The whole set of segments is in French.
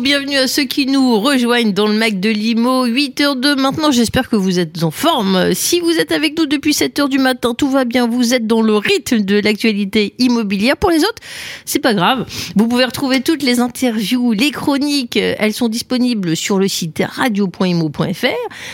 bienvenue à ceux qui nous rejoignent dans le Mac de Limo, 8h02 maintenant, j'espère que vous êtes en forme. Si vous êtes avec nous depuis 7h du matin, tout va bien, vous êtes dans le rythme de l'actualité immobilière. Pour les autres, c'est pas grave. Vous pouvez retrouver toutes les interviews, les chroniques, elles sont disponibles sur le site radio.imo.fr,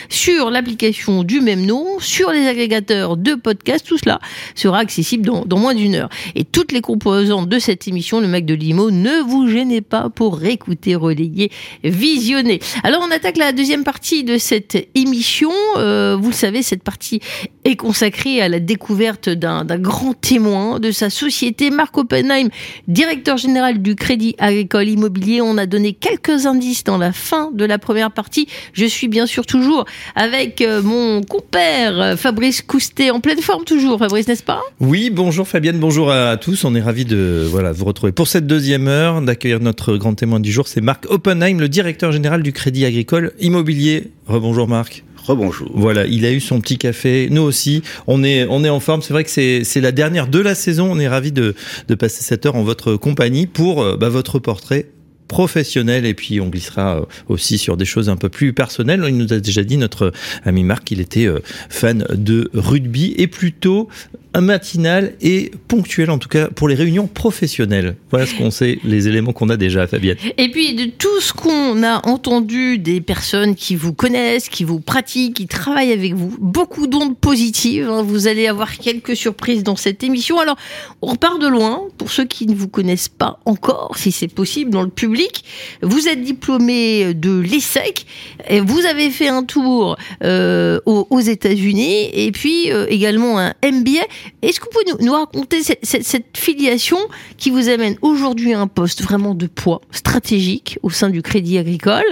sur l'application du même nom, sur les agrégateurs de podcasts, tout cela sera accessible dans, moins d'une heure. Et toutes les composantes de cette émission, le Mac de Limo, ne vous gênez pas pour écouter, relayer, visionner. Alors on attaque la deuxième partie de cette émission. Euh, vous le savez, cette partie est consacrée à la découverte d'un grand témoin de sa société, Marc Oppenheim, directeur général du Crédit Agricole Immobilier. On a donné quelques indices dans la fin de la première partie. Je suis bien sûr toujours avec euh, mon compère euh, Fabrice Coustet, en pleine forme toujours, Fabrice, n'est-ce pas? Oui, bonjour Fabienne, bonjour à tous. On est ravis de voilà, vous retrouver pour cette deuxième heure, d'accueillir notre grand témoin du jour, c'est Marc Oppenheim, le directeur général du Crédit Agricole Immobilier. Rebonjour Marc. Rebonjour. Voilà, il a eu son petit café. Nous aussi, on est, on est en forme. C'est vrai que c'est la dernière de la saison. On est ravis de, de passer cette heure en votre compagnie pour euh, bah, votre portrait professionnel et puis on glissera euh, aussi sur des choses un peu plus personnelles. Il nous a déjà dit notre ami Marc qu'il était euh, fan de rugby et plutôt un matinal et ponctuel, en tout cas pour les réunions professionnelles. Voilà ce qu'on sait, les éléments qu'on a déjà, Fabienne. Et puis de tout ce qu'on a entendu des personnes qui vous connaissent, qui vous pratiquent, qui travaillent avec vous, beaucoup d'ondes positives. Hein. Vous allez avoir quelques surprises dans cette émission. Alors, on repart de loin. Pour ceux qui ne vous connaissent pas encore, si c'est possible, dans le public, vous êtes diplômé de l'ESSEC. Et vous avez fait un tour euh, aux, États-Unis et puis euh, également un MBA. Est-ce que vous pouvez nous, raconter cette, filiation qui vous amène aujourd'hui à un poste vraiment de poids stratégique au sein du Crédit Agricole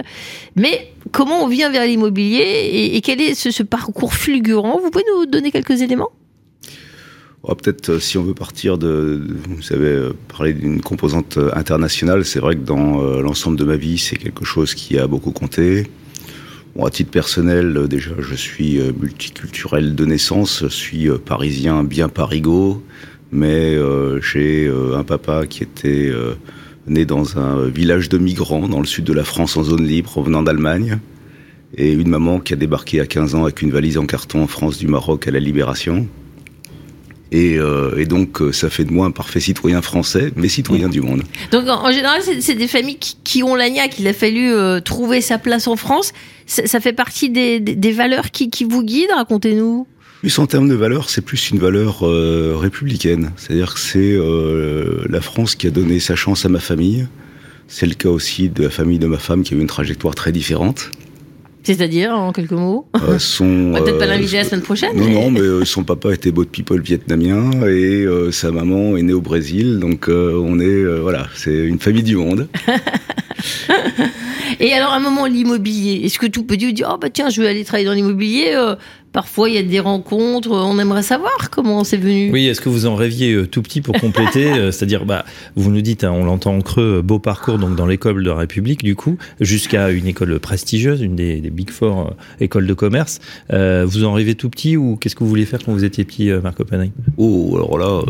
Mais comment on vient vers l'immobilier et, quel est ce, parcours fulgurant? Vous pouvez nous donner quelques éléments? Oh, Peut-être euh, si on veut partir de, vous savez, euh, parler d'une composante euh, internationale, c'est vrai que dans l'ensemble de ma vie, c'est quelque chose qui a beaucoup compté. À titre personnel, euh, déjà, je suis euh, multiculturel de naissance, je suis euh, parisien bien parigo, mais j'ai un papa qui était né dans un village de migrants dans le sud de la France en zone libre, revenant d'Allemagne, et une maman qui a débarqué à 15 ans avec une valise en carton en France du Maroc à la Libération. Et, donc, ça fait de moi un parfait citoyen français, mais citoyen du monde. Donc, en, général, c'est des familles qui, ont l'agnac. qu'il a fallu trouver sa place en France ça fait partie des, valeurs qui, vous guident Racontez-nous. Plus en termes de valeurs, c'est plus une valeur euh, républicaine. C'est-à-dire que c'est euh, la France qui a donné sa chance à ma famille. C'est le cas aussi de la famille de ma femme qui a eu une trajectoire très différente. C'est-à-dire, en quelques mots? Euh, son, Peut-être pas l'inviter la semaine prochaine Non, non, mais son papa était boat people vietnamien et sa maman est née au Brésil. Donc on est, voilà, c'est une famille du monde. Et alors, à un moment, l'immobilier, est-ce que tout petit dit, oh bah tiens, je vais aller travailler dans l'immobilier euh, Parfois, il y a des rencontres, on aimerait savoir comment c'est venu. Oui, est-ce que vous en rêviez euh, tout petit pour compléter euh, C'est-à-dire, bah, vous nous dites, hein, on l'entend en creux, beau parcours donc dans l'école de République, du coup, jusqu'à une école prestigieuse, une des, Big Four écoles de commerce. vous en rêvez tout petit ou qu'est-ce que vous vouliez faire quand vous étiez petit, Marc Oppenheim? Oh, alors là,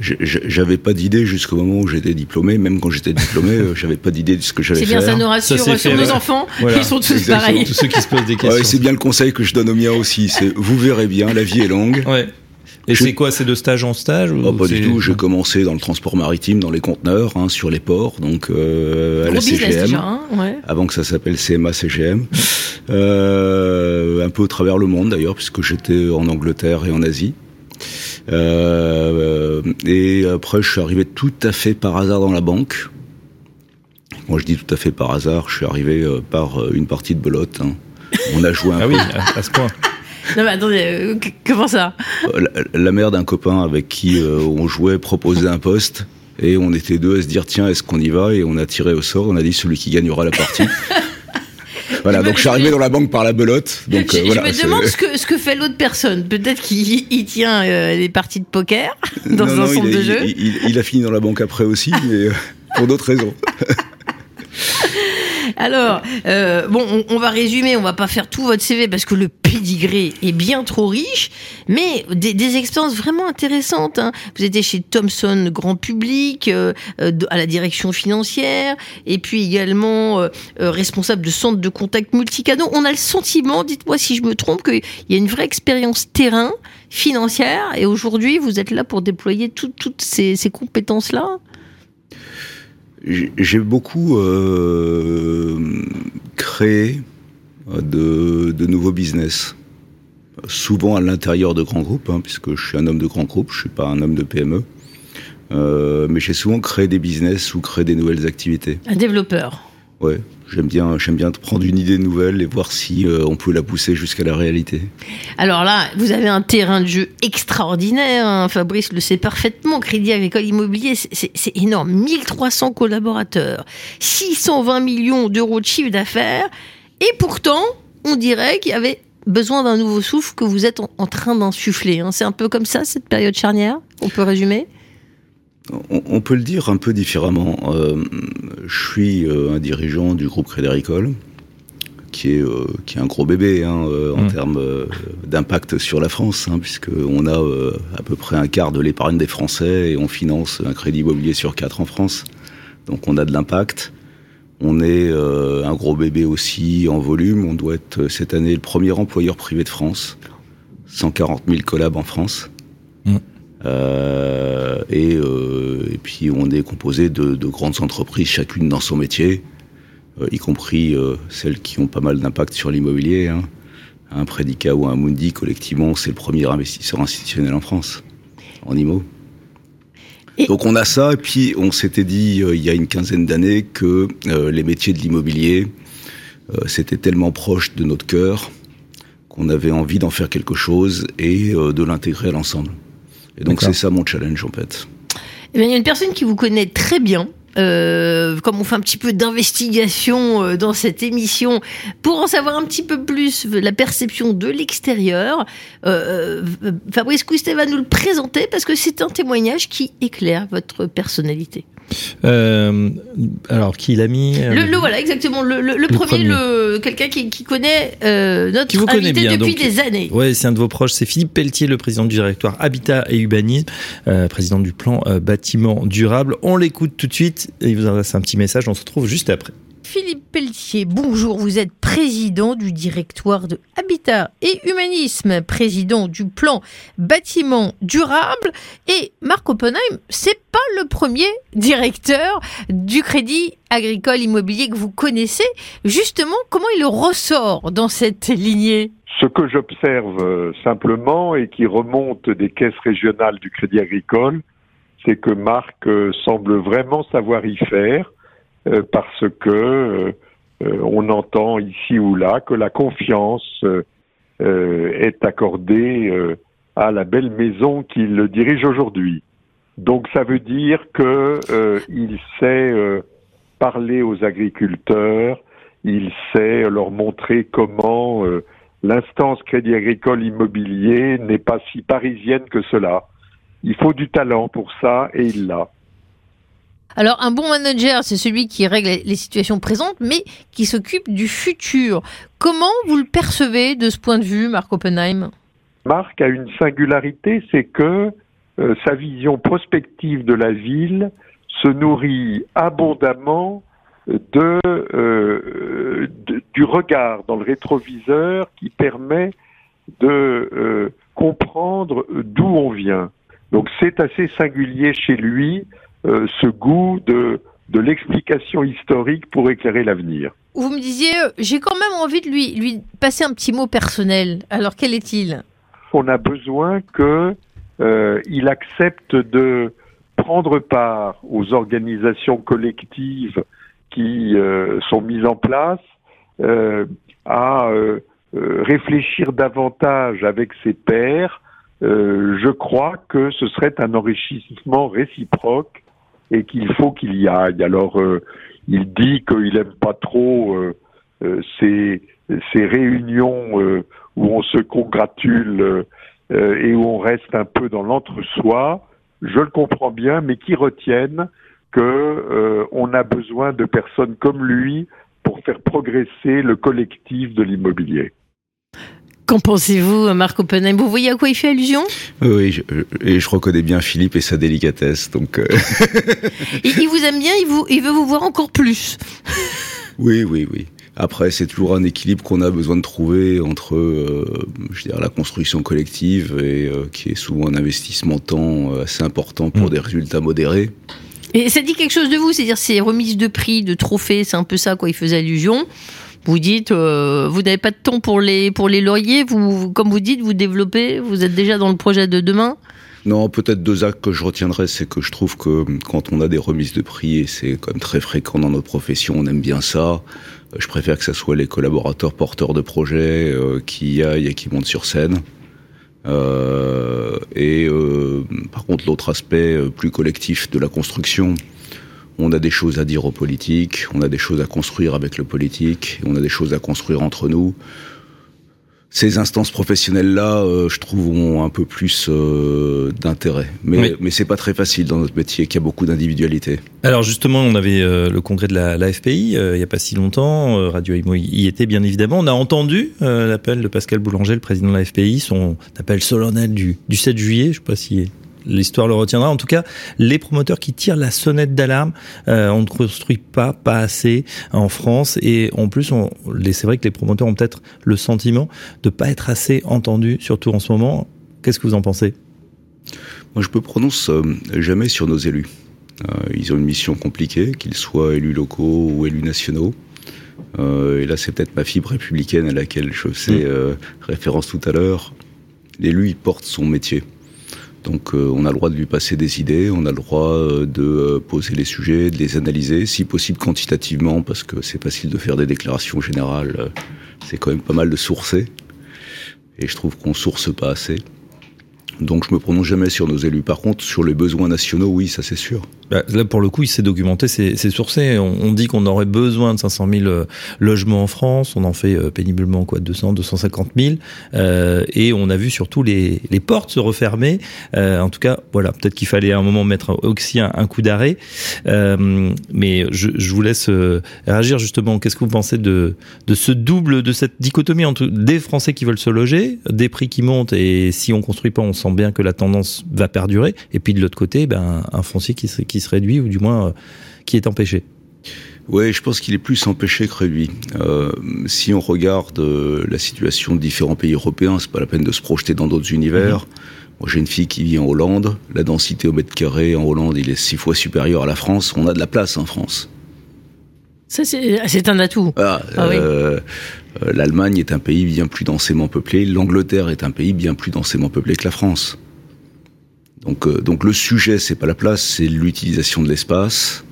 j'avais pas d'idée jusqu'au moment où j'étais diplômé. Même quand j'étais diplômé, j'avais pas d'idée de ce que j'allais faire. C'est bien, ça nous rassure sur nos enfants. Ils sont tous pareils. Tous ceux qui se posent des questions. c'est bien le conseil que je donne aux miens aussi vous verrez bien, la vie est longue. Ouais. Et c'est quoi C'est de stage en stage ou oh, Pas du tout. J'ai commencé dans le transport maritime, dans les conteneurs, hein, sur les ports, donc euh, à la CGM, hein, avant que ça s'appelle CMA CGM. Euh, un peu au travers le monde d'ailleurs, puisque j'étais en Angleterre et en Asie. Euh, et après, je suis arrivé tout à fait par hasard dans la banque. Moi, je dis tout à fait par hasard. Je suis arrivé par une partie de belote. Hein. On a joué un ah peu. oui, à ce point. Non mais attendez, euh, comment ça euh, la, mère d'un copain avec qui euh, on jouait proposait un poste et on était deux à se dire tiens est-ce qu'on y va? Et on a tiré au sort, on a dit celui qui gagnera la partie. Voilà, donc je suis arrivé dans la banque par la belote. Donc, je, me demande ce que, ce que fait l'autre personne. Peut-être qu'il tient les parties de poker dans un centre de jeu. Il, il, a fini dans la banque après aussi, mais pour d'autres raisons. Alors, euh, bon, on, va résumer, on va pas faire tout votre CV parce que le pédigré est bien trop riche, mais des, expériences vraiment intéressantes. hein. Vous étiez chez Thomson Grand Public, euh, euh, à la direction financière, et puis également responsable de centre de contact multicanaux. On a le sentiment, dites-moi si je me trompe, qu'il y a une vraie expérience terrain financière, et aujourd'hui vous êtes là pour déployer tout- toutes ces compétences-là? J'ai beaucoup euh, créé euh, de, de nouveaux business, souvent à l'intérieur de grands groupes, hein, puisque je suis un homme de grands groupes, je suis pas un homme de PME. Euh, mais j'ai souvent créé des business ou créé des nouvelles activités. Un développeur. Ouais, j'aime bien, j'aime bien prendre une idée nouvelle et voir si euh, on peut la pousser jusqu'à la réalité. Alors là, vous avez un terrain de jeu extraordinaire. hein. Fabrice le sait parfaitement. Crédit Agricole Immobilier, c'est- énorme. 1300 collaborateurs, 620 millions d'euros de chiffre d'affaires. Et pourtant, on dirait qu'il y avait besoin d'un nouveau souffle que vous êtes en, en train d'insuffler. hein. C'est un peu comme ça, cette période charnière On peut résumer? On, on peut le dire un peu différemment. Euh, je suis euh, un dirigeant du groupe Crédit Agricole, qui est, euh, qui est un gros bébé hein, euh, en Mm. termes d'impact sur la France, hein, puisqu'on a euh, à peu près un quart de l'épargne des Français et on finance un crédit immobilier sur quatre en France. Donc on a de l'impact. On est euh, un gros bébé aussi en volume. On doit être cette année le premier employeur privé de France. 140 000 collabs en France. Euh, et, euh, et puis on est composé de, de grandes entreprises, chacune dans son métier, euh, y compris euh, celles qui ont pas mal d'impact sur l'immobilier. Hein. Un Predica ou un Mundi, collectivement, c'est le premier investisseur institutionnel en France, en IMO. Et- Donc on a ça, et puis on s'était dit euh, il y a une quinzaine d'années que euh, les métiers de l'immobilier, euh, c'était tellement proche de notre cœur qu'on avait envie d'en faire quelque chose et euh, de l'intégrer à l'ensemble. Et donc c'est ça mon challenge en fait. Eh bien, il y a une personne qui vous connaît très bien. euh, comme on fait un petit peu d'investigation euh, dans cette émission, pour en savoir un petit peu plus la perception de l'extérieur, euh, euh, Fabrice Coustet va nous le présenter parce que c'est un témoignage qui éclaire votre personnalité. Euh, alors, qui l'a mis euh, Le, le voilà, exactement. Le, le- le premier, quelqu'un qui, qui connaît euh, notre Qui vous invité bien, depuis donc. des années. Ouais, c'est un de vos proches, c'est Philippe Pelletier, le président du directoire Habitat et Urbanisme, président du plan bâtiment durable. On l'écoute tout de suite et il vous adresse un petit message, on se retrouve juste après. Philippe Pelletier, bonjour. Vous êtes président du directoire de Habitat et Humanisme, président du plan bâtiment durable. Et Marc Oppenheim, c'est pas le premier directeur du crédit agricole immobilier que vous connaissez. Justement, comment il ressort dans cette lignée? Ce que j'observe euh, simplement et qui remonte des caisses régionales du Crédit Agricole, c'est que Marc euh, semble vraiment savoir y faire parce que euh, euh, on entend ici ou là que la confiance euh, euh, est accordée euh, à la belle maison qu'il dirige aujourd'hui. Donc ça veut dire que euh, il sait euh, parler aux agriculteurs, il sait leur montrer comment euh, l'instance Crédit Agricole Immobilier n'est pas si parisienne que cela. Il faut du talent pour ça et il l'a. Alors, un bon manager, c'est celui qui règle les situations présentes, mais qui s'occupe du futur. Comment vous le percevez de ce point de vue, Marc Oppenheim? Marc a une singularité, c'est que euh, sa vision prospective de la ville se nourrit abondamment euh, du regard dans le rétroviseur qui permet de euh, comprendre d'où on vient. Donc c'est assez singulier chez lui euh, ce goût de, de l'explication historique pour éclairer l'avenir. Vous me disiez, euh, j'ai quand même envie de lui, lui passer un petit mot personnel. Alors, quel est-il? On a besoin que euh, il accepte de prendre part aux organisations collectives qui euh, sont mises en place, euh, à euh, réfléchir davantage avec ses pairs. Euh, je crois que ce serait un enrichissement réciproque et qu'il faut qu'il y aille. Alors, euh, il dit qu'il aime pas trop euh, euh, ces, réunions où on se congratule et où on reste un peu dans l'entre-soi. Je le comprends bien, mais qui retiennent que on a besoin de personnes comme lui pour faire progresser le collectif de l'immobilier. Qu'en pensez-vous, Marc Oppenheim Vous voyez à quoi il fait allusion? Oui, je, et je reconnais bien Philippe et sa délicatesse. Donc, euh. il, vous aime bien, il, vous, il veut vous voir encore plus. oui, oui, oui. Après, c'est toujours un équilibre qu'on a besoin de trouver entre, euh, je dirais, la construction collective et euh, qui est souvent un investissement temps assez important pour mm. des résultats modérés. Et ça dit quelque chose de vous, c'est-à-dire ces remises de prix, de trophées, c'est un peu ça quoi il faisait allusion. Vous dites, euh, vous n'avez pas de temps pour les pour les lauriers. Vous, comme vous dites, vous développez. Vous êtes déjà dans le projet de demain. Non, peut-être deux actes que je retiendrai, c'est que je trouve que quand on a des remises de prix, et c'est quand même très fréquent dans notre profession, on aime bien ça. Je préfère que ce soit les collaborateurs porteurs de projets euh, qui y aillent et qui montent sur scène. Euh, et euh, par contre, l'autre aspect euh, plus collectif de la construction, on a des choses à dire aux politiques, on a des choses à construire avec le politique, on a des choses à construire entre nous ces instances professionnelles-là, euh, je trouve, ont un peu plus euh, d'intérêt. Mais, mais c'est pas très facile dans notre métier, qu'il y a beaucoup d'individualité. Alors justement, on avait euh, le congrès de la, la FPI il y a pas si longtemps. Radio Imo y était bien évidemment. On a entendu l'appel de Pascal Boulanger, le président de la FPI, son appel solennel du, du 7 juillet. Je sais pas si l'histoire le retiendra. En tout cas, les promoteurs qui tirent la sonnette d'alarme, euh, on ne construit pas, pas assez en France. Et en plus, c'est vrai que les promoteurs ont peut-être le sentiment de pas être assez entendus, surtout en ce moment. Qu'est-ce que vous en pensez? Moi, je me prononce euh, jamais sur nos élus. Euh, ils ont une mission compliquée, qu'ils soient élus locaux ou élus nationaux. et là, c'est peut-être ma fibre républicaine à laquelle je faisais mmh. référence tout à l'heure. L'élu, il porte son métier. Donc euh, on a le droit de lui passer des idées, on a le droit euh, de euh, poser les sujets, de les analyser, si possible quantitativement, parce que c'est facile de faire des déclarations générales, c'est quand même pas mal de sourcer. Et je trouve qu'on source pas assez. Donc je me prononce jamais sur nos élus. Par contre, sur les besoins nationaux, oui, ça c'est sûr. Bah, là, pour le coup, il s'est documenté, c'est sourcé. On, dit qu'on aurait besoin de 500 000 euh, logements en France. On en fait euh, péniblement quoi, 200, 250 000. Euh, et on a vu surtout les, portes se refermer. Euh, en tout cas, voilà, peut-être qu'il fallait à un moment mettre aussi un, coup d'arrêt. Mais je, vous laisse réagir justement. Qu'est-ce que vous pensez de, de ce double, de cette dichotomie entre des Français qui veulent se loger, des prix qui montent, et si on construit pas, on sent bien que la tendance va perdurer. Et puis de l'autre côté, ben, un foncier qui, qui se réduit ou du moins euh, qui est empêché. Oui, je pense qu'il est plus empêché que réduit. Euh, si on regarde euh, la situation de différents pays européens, c'est pas la peine de se projeter dans d'autres univers. Mhm. Moi, j'ai une fille qui vit en Hollande. La densité au mètre carré en Hollande, il est six fois supérieur à la France. On a de la place en France. Ça, c'est un atout. Ah, ah L'Allemagne est un pays bien plus densément peuplé. L'Angleterre est un pays bien plus densément peuplé que la France. Donc, euh, donc le sujet, c'est pas la place, c'est l'utilisation de l'espace.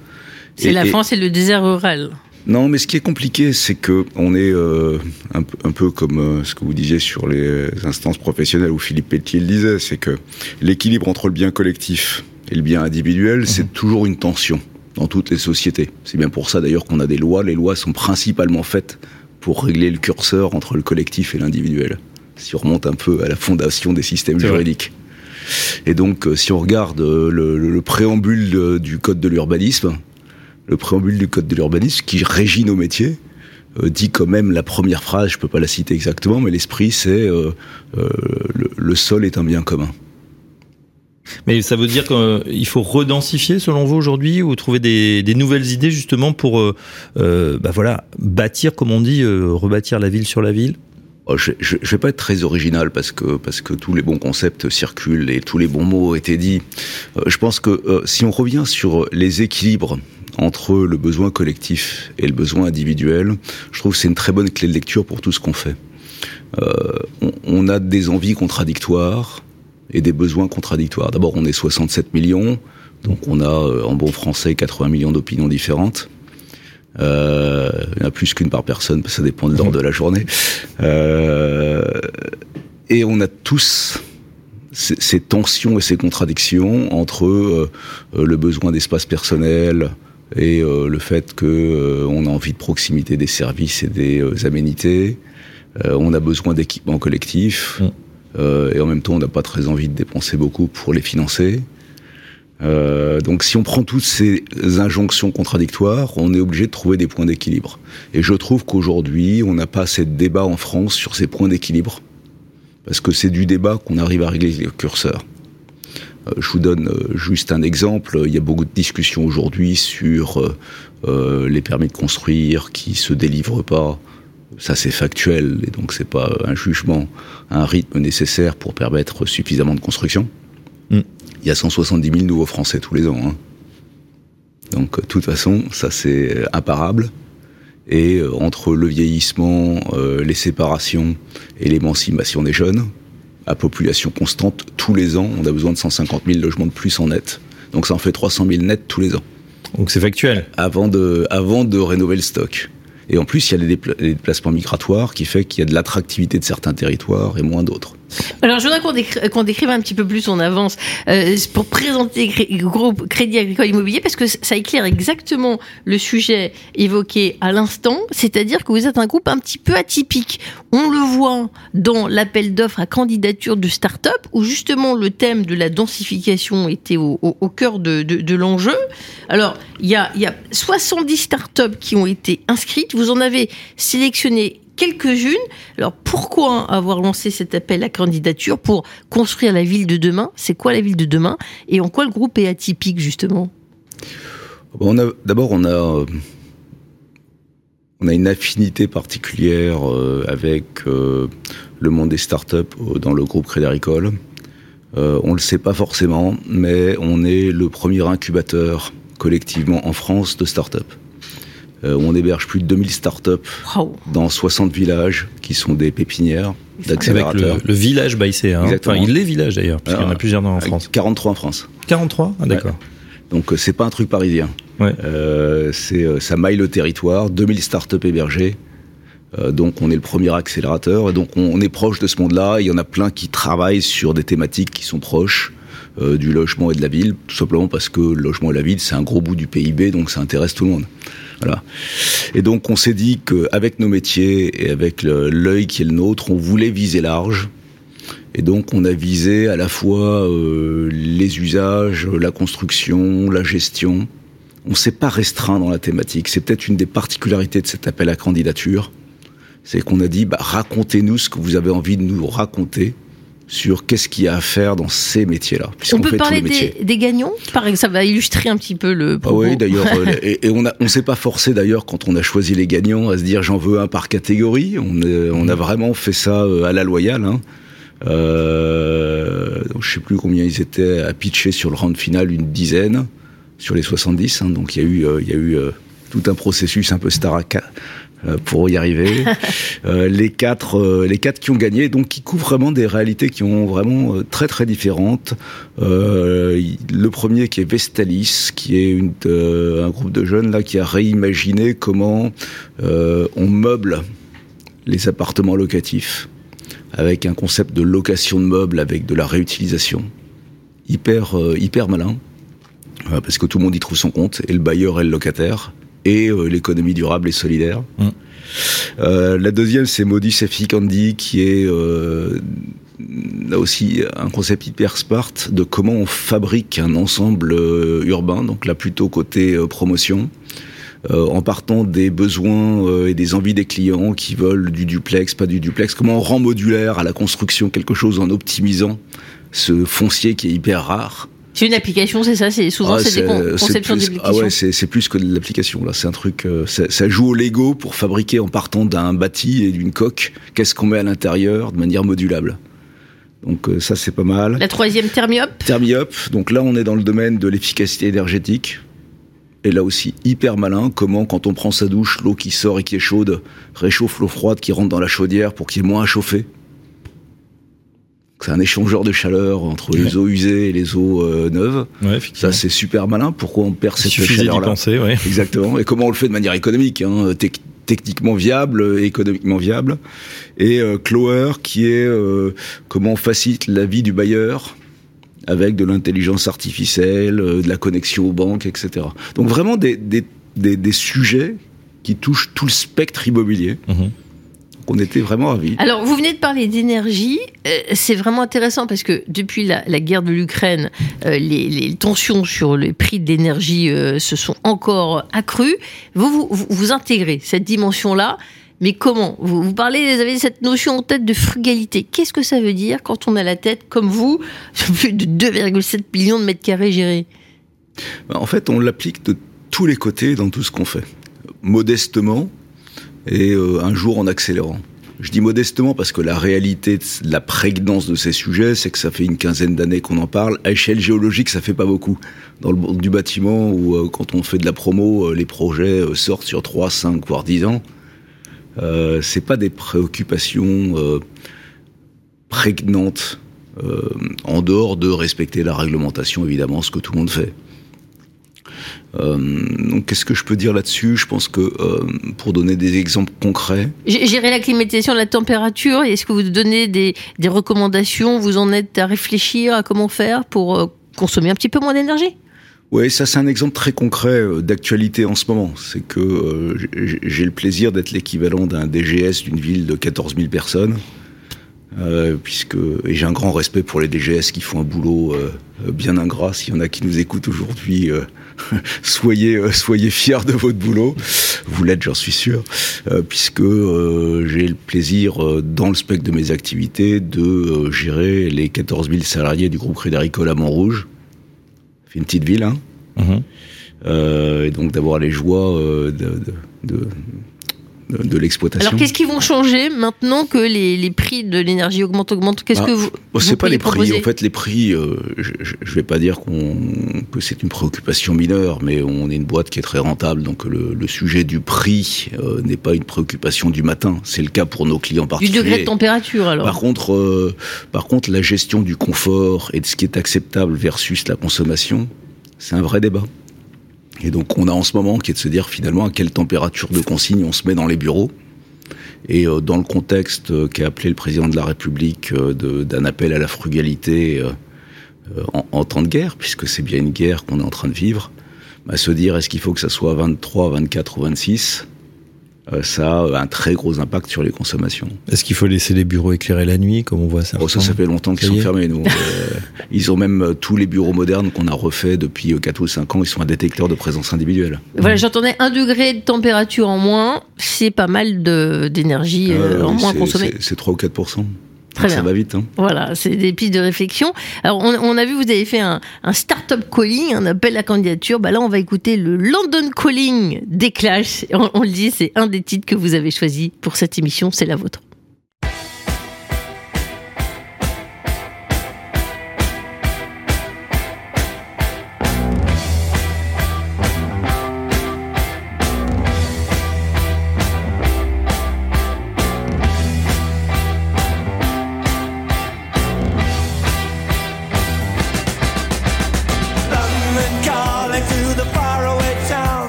C'est la France et le désert rural. Non, mais ce qui est compliqué, c'est que on est euh, un, un, peu comme euh, ce que vous disiez sur les instances professionnelles, où Philippe Pelletier le disait, c'est que l'équilibre entre le bien collectif et le bien individuel, c'est mhm. toujours une tension dans toutes les sociétés. C'est bien pour ça d'ailleurs qu'on a des lois. Les lois sont principalement faites pour régler le curseur entre le collectif et l'individuel. Si on remonte un peu à la fondation des systèmes juridiques. Et donc, euh, si on regarde euh, le, préambule du code de l'urbanisme, le préambule du code de l'urbanisme qui régit nos métiers, euh, dit quand même la première phrase, je peux pas la citer exactement, mais l'esprit c'est le, sol est un bien commun. Mais ça veut dire qu'il faut redensifier selon vous aujourd'hui ou trouver des, nouvelles idées justement pour bah voilà bâtir, comme on dit, rebâtir la ville sur la ville? Oh, je, je, vais pas être très original parce que parce que tous les bons concepts circulent et tous les bons mots ont été dits. Euh, je pense que euh, si on revient sur les équilibres entre le besoin collectif et le besoin individuel, je trouve que c'est une très bonne clé de lecture pour tout ce qu'on fait. Euh, on, a des envies contradictoires et des besoins contradictoires. D'abord, on est 67 millions, donc on a en bon français 80 millions d'opinions différentes. Euh, il y en a plus qu'une par personne, ça dépend de l'ordre de la journée. Euh, et on a tous ces, tensions et ces contradictions entre euh, le besoin d'espace personnel et euh, le fait que euh, on a envie de proximité des services et des aménités. on a besoin d'équipements collectifs. Mm. Et en même temps, on n'a pas très envie de dépenser beaucoup pour les financer. Euh, donc si on prend toutes ces injonctions contradictoires, on est obligé de trouver des points d'équilibre. Et je trouve qu'aujourd'hui, on n'a pas assez de débat en France sur ces points d'équilibre, parce que c'est du débat qu'on arrive à régler le curseur. Euh, je vous donne euh, juste un exemple. Il y a beaucoup de discussions aujourd'hui sur euh, les permis de construire qui se délivrent pas. Ça c'est factuel et donc c'est pas un jugement, un rythme nécessaire pour permettre suffisamment de construction. Mm. Il y a 170 000 nouveaux Français tous les ans. hein. Donc de toute façon, ça c'est imparable. Et euh, entre le vieillissement, euh, les séparations et l'émancipation des jeunes, à population constante, tous les ans, on a besoin de 150 000 logements de plus en net. Donc ça en fait 300 000 net tous les ans, Donc c'est factuel. avant de, avant de rénover le stock. Et en plus, il y a les, dépla- les déplacements migratoires qui fait qu'il y a de l'attractivité de certains territoires et moins d'autres. Alors, je voudrais qu'on décri- qu'on décrive un petit peu plus en avance euh, pour présenter le groupe Crédit Agricole Immobilier, parce que ça éclaire exactement le sujet évoqué à l'instant, c'est-à-dire que vous êtes un groupe un petit peu atypique. On le voit dans l'appel d'offres à candidature de start-up, où justement le thème de la densification était au, cœur de, l'enjeu. Alors, il y a, y a 70 start-up qui ont été inscrites, vous en avez sélectionné quelques-unes. Alors pourquoi avoir lancé cet appel à candidature pour construire la ville de demain? C'est quoi la ville de demain? Et en quoi le groupe est atypique justement? D'abord, on a, euh, on a une affinité particulière euh, avec euh, le monde des startups dans le groupe Crédit Agricole. Euh, on le sait pas forcément, mais on est le premier incubateur collectivement en France de startups. Euh, on héberge plus de 2000 startups dans 60 villages qui sont des pépinières Avec le, d'accélérateurs. le village Baïsé. Hein. Exactement. Enfin, il est village d'ailleurs, parce qu'il y en a plusieurs dans- en France. 43 en France. 43 Ah d'accord. Donc euh, c'est pas un truc parisien. Ouais. Euh, c'est euh, ça maille le territoire, 2000 startups hébergées. Euh, donc on est le premier accélérateur et donc on, on est proche de ce monde-là. Il y en a plein qui travaillent sur des thématiques qui sont proches euh, du logement et de la ville, tout simplement parce que le logement et la ville c'est un gros bout du PIB, donc ça intéresse tout le monde. Voilà. Et donc on s'est dit qu'avec nos métiers et avec l'œil qui est le nôtre, on voulait viser large. Et donc on a visé à la fois euh, les usages, la construction, la gestion. On s'est pas restreint dans la thématique. C'est peut-être une des particularités de cet appel à candidature. C'est qu'on a dit, bah, racontez-nous ce que vous avez envie de nous raconter sur qu'est-ce qu'il y a à faire dans ces métiers-là. On peut parler des, des gagnants ça va illustrer un petit peu le Ah propos. oui, d'ailleurs, euh, et, et on a, on s'est pas forcé d'ailleurs quand on a choisi les gagnants à se dire j'en veux un par catégorie. On, est- on a vraiment fait ça euh, à la loyale. Hein. Euh, je sais plus combien ils étaient à pitcher sur le round final, une dizaine sur les 70. hein. donc il y a eu, euh, y a eu euh, tout un processus un peu euh, pour y arriver. Euh, les quatre, euh, les quatre qui ont gagné, donc qui couvrent vraiment des réalités qui ont vraiment euh, très très différentes. Euh, le premier qui est Vestalis, qui est une, euh, un groupe de jeunes là qui a réimaginé comment euh, on meuble les appartements locatifs avec un concept de location de meubles avec de la réutilisation hyper euh, hyper malin euh, parce que tout le monde y trouve son compte et le bailleur et le locataire et euh, l'économie durable et solidaire. Mm. Euh, la deuxième c'est Safety Candy qui est euh, là aussi un concept hyper smart de comment on fabrique un ensemble euh, urbain, donc là plutôt côté euh, promotion, euh, en partant des besoins euh, et des envies des clients qui veulent du duplex, pas du duplex, comment on rend modulaire à la construction quelque chose en optimisant ce foncier qui est hyper rare. C'est une application, c'est ça C'est souvent Ah, c'est des con- conceptions plus. Ah ouais, c'est c'est plus que de l'application là. C'est un truc. euh, ça, ça joue au Lego pour fabriquer en partant d'un bâti et d'une coque. Qu'est-ce qu'on met à l'intérieur de manière modulable. Donc euh, ça c'est pas mal. La troisième, Thermiop? Thermiop. Donc là on est dans le domaine de l'efficacité énergétique. Et là aussi hyper malin. Comment quand on prend sa douche, l'eau qui sort et qui est chaude réchauffe l'eau froide qui rentre dans la chaudière pour qu'il y ait moins à chauffer. C'est un échangeur de chaleur entre les eaux usées et les eaux euh, neuves. Ouais. Ça, c'est super malin. Pourquoi on perd cette chaleur-là penser, ouais. Exactement. Et comment on le fait de manière économique, hein, tec- techniquement viable, et économiquement viable. Et euh, Clower, qui est euh, comment on facilite la vie du bailleur avec de l'intelligence artificielle, euh, de la connexion aux banques, etc. Donc vraiment des, des, des, des sujets qui touchent tout le spectre immobilier. Mhm. On était vraiment ravis. Alors, vous venez de parler d'énergie. Euh, c'est vraiment intéressant parce que depuis la, guerre de l'Ukraine, euh, les, tensions sur les prix de l'énergie euh, se sont encore accrues. Vous, vous, vous intégrez cette dimension-là. Mais comment vous, vous, parlez, vous avez cette notion en tête de frugalité. Qu'est-ce que ça veut dire quand on a la tête, comme vous, sur plus de 2,7 millions de mètres carrés gérés En fait, on l'applique de tous les côtés dans tout ce qu'on fait. Modestement, et euh, un jour en accélérant. Je dis modestement parce que la réalité de la prégnance de ces sujets, c'est que ça fait une quinzaine d'années qu'on en parle. À échelle géologique, ça fait pas beaucoup. Dans le monde du bâtiment, où euh, quand on fait de la promo, euh, les projets sortent sur 3, 5, voire 10 ans. Euh, c'est pas des préoccupations prégnantes en dehors de respecter la réglementation, évidemment, ce que tout le monde fait. Euh, donc, qu'est-ce que je peux dire là-dessus? Je pense que euh, pour donner des exemples concrets, gérer la climatisation, la température. Est-ce que vous donnez des, des, recommandations? Vous en êtes à réfléchir à comment faire pour euh, consommer un petit peu moins d'énergie? Oui, ça c'est un exemple très concret d'actualité en ce moment. C'est que j'ai le plaisir d'être l'équivalent d'un DGS d'une ville de 14 000 personnes. Euh, puisque et j'ai un grand respect pour les DGS qui font un boulot euh, bien ingrat. S'il y en a qui nous écoutent aujourd'hui, euh, soyez soyez fiers de votre boulot. Vous l'êtes, j'en suis sûr, puisque j'ai le plaisir dans le spectre de mes activités de gérer les 14 000 salariés du groupe Crédit Agricole à Montrouge. C'est une petite ville, hein. Mm-hmm. et donc d'avoir les joies de, de, de de l'exploitation. Alors qu'est-ce qui vont changer maintenant que les, les prix de l'énergie augmentent, augmentent? Qu'est-ce ah, que vous C'est pas les prix. En fait, les prix, euh, je, je vais pas dire qu'on que c'est une préoccupation mineure, mais on est une boîte qui est très rentable, donc le, le sujet du prix euh, n'est pas une préoccupation du matin. C'est le cas pour nos clients particuliers. Du degré de température, alors. Par contre, euh, par contre, la gestion du confort et de ce qui est acceptable versus la consommation, c'est un vrai débat. Et donc on a en ce moment qui est de se dire finalement à quelle température de consigne on se met dans les bureaux. Et euh, dans le contexte euh, qu'a appelé le président de la République euh, d'un appel à la frugalité en, temps de guerre, puisque c'est bien une guerre qu'on est en train de vivre, à bah, se dire est-ce qu'il faut que ça soit 23, 24 ou 26 euh, ça a un très gros impact sur les consommations. Est-ce qu'il faut laisser les bureaux éclairés la nuit, comme on voit ça oh, Ça, ça fait longtemps qu'ils sont fermés, nous. Euh, ils ont même euh, tous les bureaux modernes qu'on a refait depuis 4 ou 5 ans, ils sont un détecteur de présence individuelle. Voilà, j'entendais un degré de température en moins, c'est pas mal d'énergie en moins consommée. C'est 3 ou 4 Très Ça va vite. Hein. Voilà, c'est des pistes de réflexion. Alors, on, a vu, vous avez fait un, un start-up calling, un appel à candidature. Bah là, on va écouter le London Calling des Clash. On, on le dit, c'est un des titres que vous avez choisi pour cette émission. C'est la vôtre.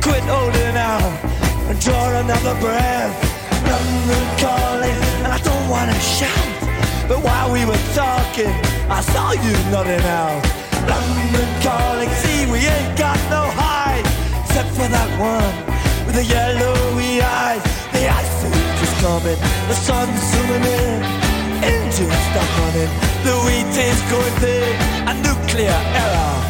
quit holding out and draw another breath. London calling, and I don't wanna shout. But while we were talking, I saw you nodding out. London calling, see we ain't got no hide except for that one with the yellowy eyes. The ice is coming, the sun's zooming in, engines stuck on it, the wheat is going thick, a nuclear error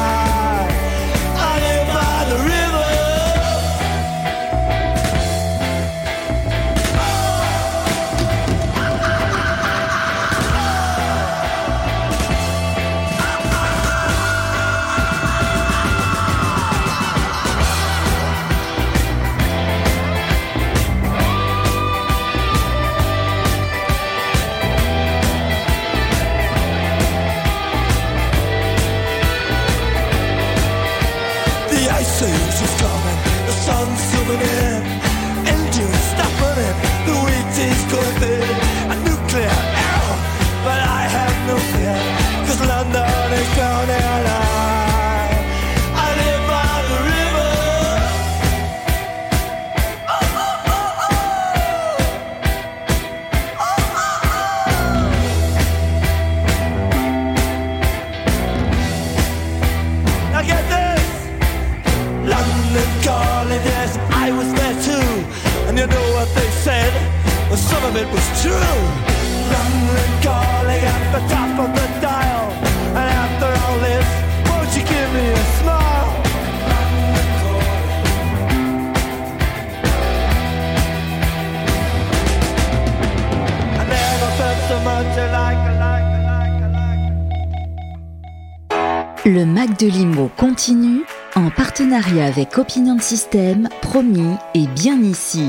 Mac de Limo continue en partenariat avec Opinion System, promis et bien ici.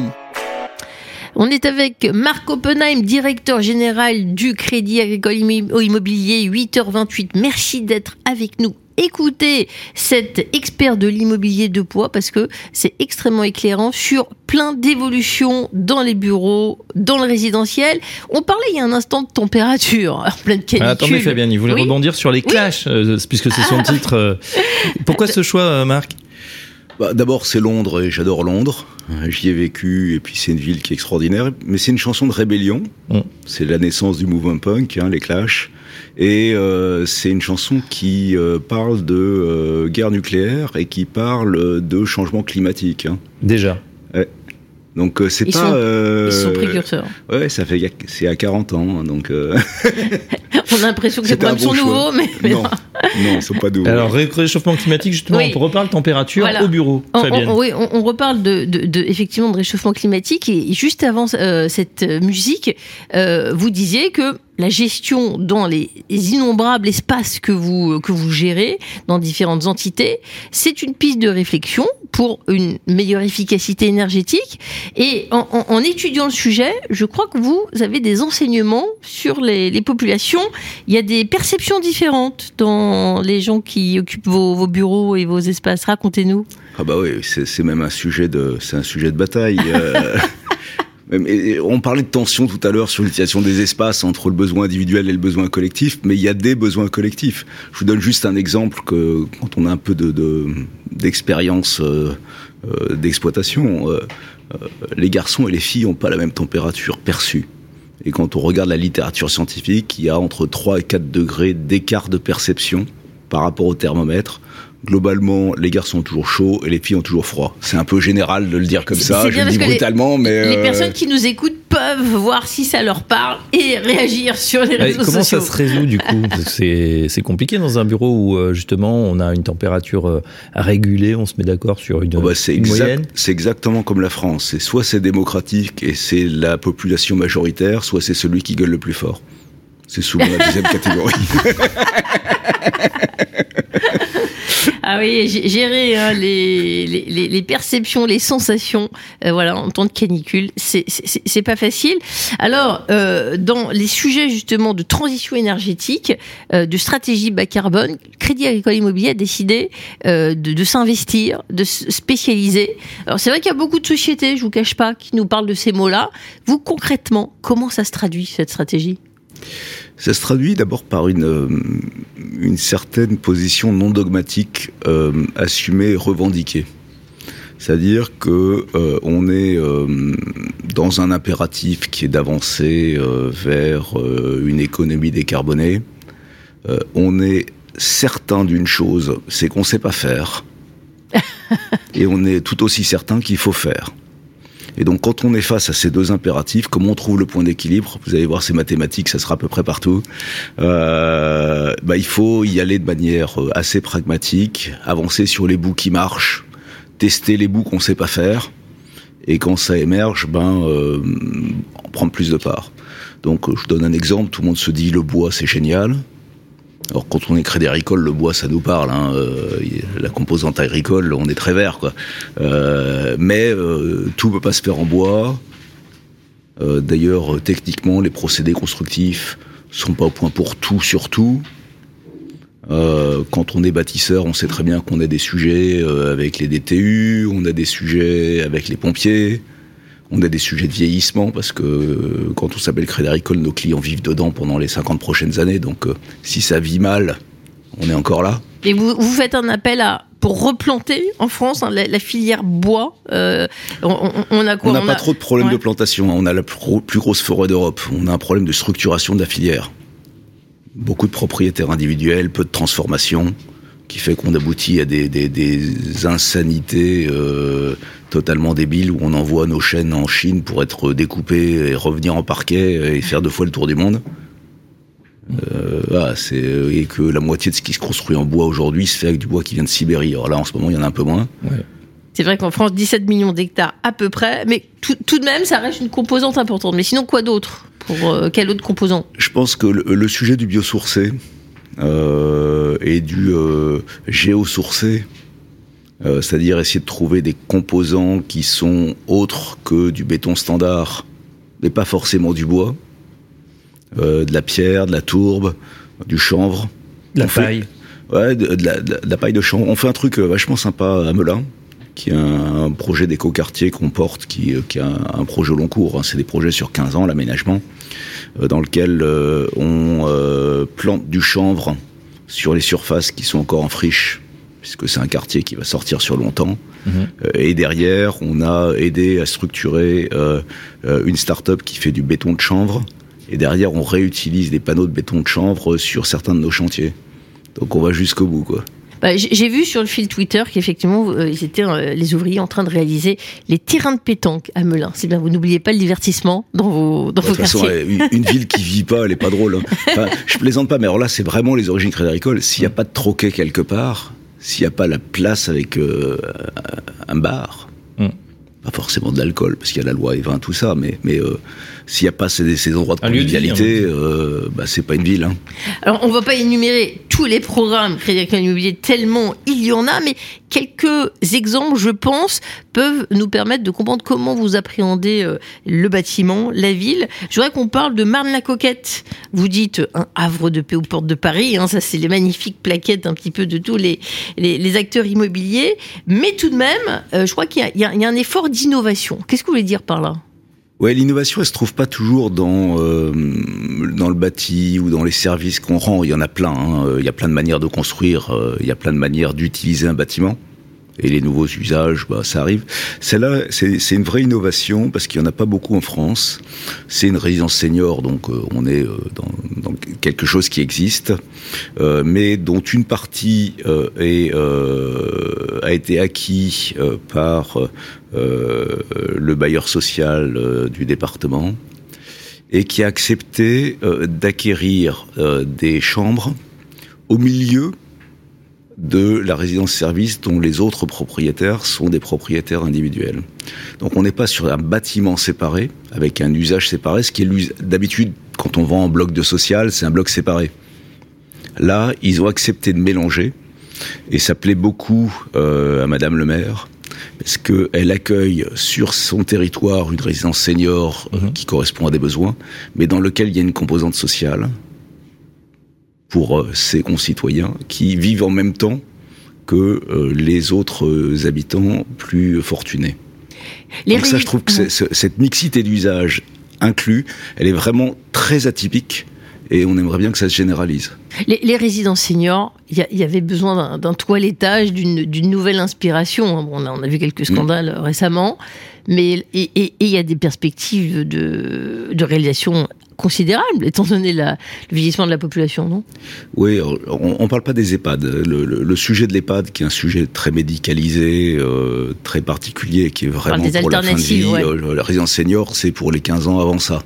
On est avec Marc Oppenheim, directeur général du Crédit Agricole Immobilier, 8h28. Merci d'être avec nous écoutez cet expert de l'immobilier de poids parce que c'est extrêmement éclairant sur plein d'évolutions dans les bureaux, dans le résidentiel. On parlait il y a un instant de température en pleine canicule. Ah, attendez Fabien, il voulait rebondir sur les clashs euh, puisque c'est son ah. titre. Euh. Pourquoi ce choix, euh, Marc? Bah, D'abord, c'est Londres et j'adore Londres. J'y ai vécu et puis c'est une ville qui est extraordinaire. Mais c'est une chanson de rébellion. Mm. C'est la naissance du mouvement punk, hein, les Clash. Et euh, c'est une chanson qui euh, parle de euh, guerre nucléaire et qui parle de changement climatique. Hein. Déjà. Ouais. Donc c'est pas. Sont, ils sont précurseurs. Ouais, ça fait c'est à 40 ans, hein, donc. On a l'impression que les problèmes sont nouveaux, mais, non, non, ils sont pas nouveaux. Alors réchauffement climatique, justement, on reparle température au bureau. On, oui, on, reparle de, de, de, effectivement de réchauffement climatique et juste avant cette musique, vous disiez que la gestion dans les innombrables espaces que vous, que vous gérez dans différentes entités, c'est une piste de réflexion pour une meilleure efficacité énergétique. Et en, étudiant le sujet, je crois que vous avez des enseignements sur les, populations. Il y a des perceptions différentes dans les gens qui occupent vos, bureaux et vos espaces. Racontez-nous. Ah bah oui, c'est même un sujet de, c'est un sujet de bataille. On parlait de tension tout à l'heure sur l'utilisation des espaces entre le besoin individuel et le besoin collectif, mais il y a des besoins collectifs. Je vous donne juste un exemple que quand on a un peu de d'expérience euh, euh, d'exploitation, euh, les garçons et les filles n'ont pas la même température perçue. Et quand on regarde la littérature scientifique, il y a entre 3 et 4 degrés d'écart de perception par rapport au thermomètre globalement, les garçons ont toujours chaud et les filles ont toujours froid. C'est un peu général de le dire comme ça, je le dis brutalement, les, mais... Les euh, personnes qui nous écoutent peuvent voir si ça leur parle et réagir sur les réseaux comment sociaux. Comment ça se résout du coup C'est compliqué dans un bureau où euh, justement on a une température euh, régulée, on se met d'accord sur une, oh bah moyenne C'est exactement comme la France. Soit c'est démocratique et c'est la population majoritaire, soit c'est celui qui gueule le plus fort. C'est souvent la deuxième catégorie. Ah oui, gérer hein, les, les, les, perceptions, les sensations, euh, voilà, en temps de canicule, c'est pas facile. Alors, euh, dans les sujets justement de transition énergétique, euh, de stratégie bas carbone, Crédit Agricole Immobilier a décidé de, de s'investir, de se spécialiser. Alors c'est vrai qu'il y a beaucoup de sociétés, je vous cache pas, qui nous parlent de ces mots-là. Vous concrètement, comment ça se traduit cette stratégie? Ça se traduit d'abord par une, euh, une certaine position non dogmatique euh, assumée, revendiquée. C'est-à-dire que euh, on est dans un impératif qui est d'avancer vers une économie décarbonée. on est certain d'une chose, c'est qu'on ne sait pas faire. et on est tout aussi certain qu'il faut faire. Et donc quand on est face à ces deux impératifs, comment on trouve le point d'équilibre? Vous allez voir, ces mathématiques, ça sera à peu près partout. Euh, bah, il faut y aller de manière euh, assez pragmatique, avancer sur les bouts qui marchent, tester les bouts qu'on sait pas faire, et quand ça émerge, ben euh, prendre plus de part. Donc je vous donne un exemple, tout le monde se dit le bois c'est génial. Alors quand on est crédit agricole, le bois ça nous parle. Hein, euh, la composante agricole, on est très vert. Euh, mais euh, tout peut pas se faire en bois. D'ailleurs, techniquement, les procédés constructifs sont pas au point pour tout sur tout. quand on est bâtisseur, on sait très bien qu'on a des sujets avec les DTU, on a des sujets avec les pompiers, on a des sujets de vieillissement parce que euh, quand on s'appelle Crédit Agricole, nos clients vivent dedans pendant les 50 prochaines années. Donc euh, si ça vit mal, on est encore là. Et vous, vous faites un appel à pour replanter en France hein, la, filière bois. Euh, on, a On n'a pas trop de problèmes de plantation. Hein. On a la plus, grosse forêt d'Europe. On a un problème de structuration de la filière. Beaucoup de propriétaires individuels, peu de transformation, qui fait qu'on aboutit à des, des, insanités totalement débile où on envoie nos chaînes en Chine pour être découpées et revenir en parquet et faire deux fois le tour du monde. Euh, c'est et que la moitié de ce qui se construit en bois aujourd'hui se fait avec du bois qui vient de Sibérie. Alors là, en ce moment, il y en a un peu moins. C'est vrai qu'en France, 17 millions d'hectares à peu près, mais tout, de même, ça reste une composante importante. Mais sinon, quoi d'autre Pour quel autre composant? Je pense que le, sujet du biosourcé et du géosourcé, c'est-à-dire essayer de trouver des composants qui sont autres que du béton standard, mais pas forcément du bois, de la pierre, de la tourbe, du chanvre. De la paille. Ouais, de, la, paille de chanvre. On fait un truc euh, vachement sympa à Melun, qui est un, projet d'éco-quartier qu'on porte, qui, euh, qui est un, projet au long cours. Hein. C'est des projets sur 15 ans, l'aménagement, euh, dans lequel on plante du chanvre sur les surfaces qui sont encore en friche, puisque c'est un quartier qui va sortir sur longtemps. Mhm. et derrière, on a aidé à structurer une start-up qui fait du béton de chanvre et derrière, on réutilise des panneaux de béton de chanvre sur certains de nos chantiers. Donc on va jusqu'au bout, quoi. Bah, j'ai vu sur le fil Twitter qu'effectivement, euh, ils étaient euh, les ouvriers en train de réaliser les terrains de pétanque à Melun. C'est bien, vous n'oubliez pas le divertissement dans vos, dans vos quartiers. Façon, une, ville qui vit pas, elle est pas drôle. Hein. Enfin, je plaisante pas, mais alors là, c'est vraiment les origines crédit agricole. S'il n'y a pas de troquet quelque part, s'il n'y a pas la place avec euh, un bar, mm. pas forcément de l'alcool, parce qu'il y a la loi et vin, tout ça, mais, mais s'il n'y a pas ces, ces, endroits de convivialité, euh, bah, c'est pas une ville. Hein. Alors, on va pas énumérer tous les programmes Crédit Agricole Immobilier tellement il y en a, mais quelques exemples, je pense, peuvent nous permettre de comprendre comment vous appréhendez euh, le bâtiment, la ville. Je voudrais qu'on parle de Marne-la-Coquette. Vous dites un havre de paix aux portes de Paris. Hein, ça, c'est les magnifiques plaquettes un petit peu de tous les, les, acteurs immobiliers. Mais tout de même, euh, je crois qu'il y, a un effort d'innovation. Qu'est-ce que vous voulez dire par là? Ouais, l'innovation, elle se trouve pas toujours dans euh, dans le bâti ou dans les services qu'on rend. Il y en a plein. Hein. Il y a plein de manières de construire. Euh, il y a plein de manières d'utiliser un bâtiment et les nouveaux usages, bah, ça arrive. Celle-là, c'est une vraie innovation parce qu'il n'y en a pas beaucoup en France. C'est une résidence senior, donc euh, on est euh, dans, dans, quelque chose qui existe, euh, mais dont une partie est, a été acquis par le bailleur social du département et qui a accepté d'acquérir des chambres au milieu de la résidence-service dont les autres propriétaires sont des propriétaires individuels. Donc on n'est pas sur un bâtiment séparé, avec un usage séparé, ce qui est d'habitude, quand on vend en bloc de social, c'est un bloc séparé. Là, ils ont accepté de mélanger, et ça plaît beaucoup euh, à Madame le maire, parce qu'elle accueille sur son territoire une résidence senior euh, mhm. qui correspond à des besoins, mais dans lequel il y a une composante sociale, pour euh, ses concitoyens qui vivent en même temps que euh, les autres habitants plus fortunés. Donc ça, je trouve que cette mixité d'usage inclus, elle est vraiment très atypique et on aimerait bien que ça se généralise. Les, résidents seniors, il y, avait besoin d'un toilettage, d'une nouvelle inspiration. on, a, vu quelques mm. scandales récemment, mais et il y a des perspectives de, de réalisation considérable, étant donné la, le vieillissement de la population, non? Oui, on ne parle pas des EHPAD. Le, sujet de l'EHPAD, qui est un sujet très médicalisé, euh, très particulier, qui est vraiment pour la fin de vie, euh, la résidence senior, c'est pour les 15 ans avant ça.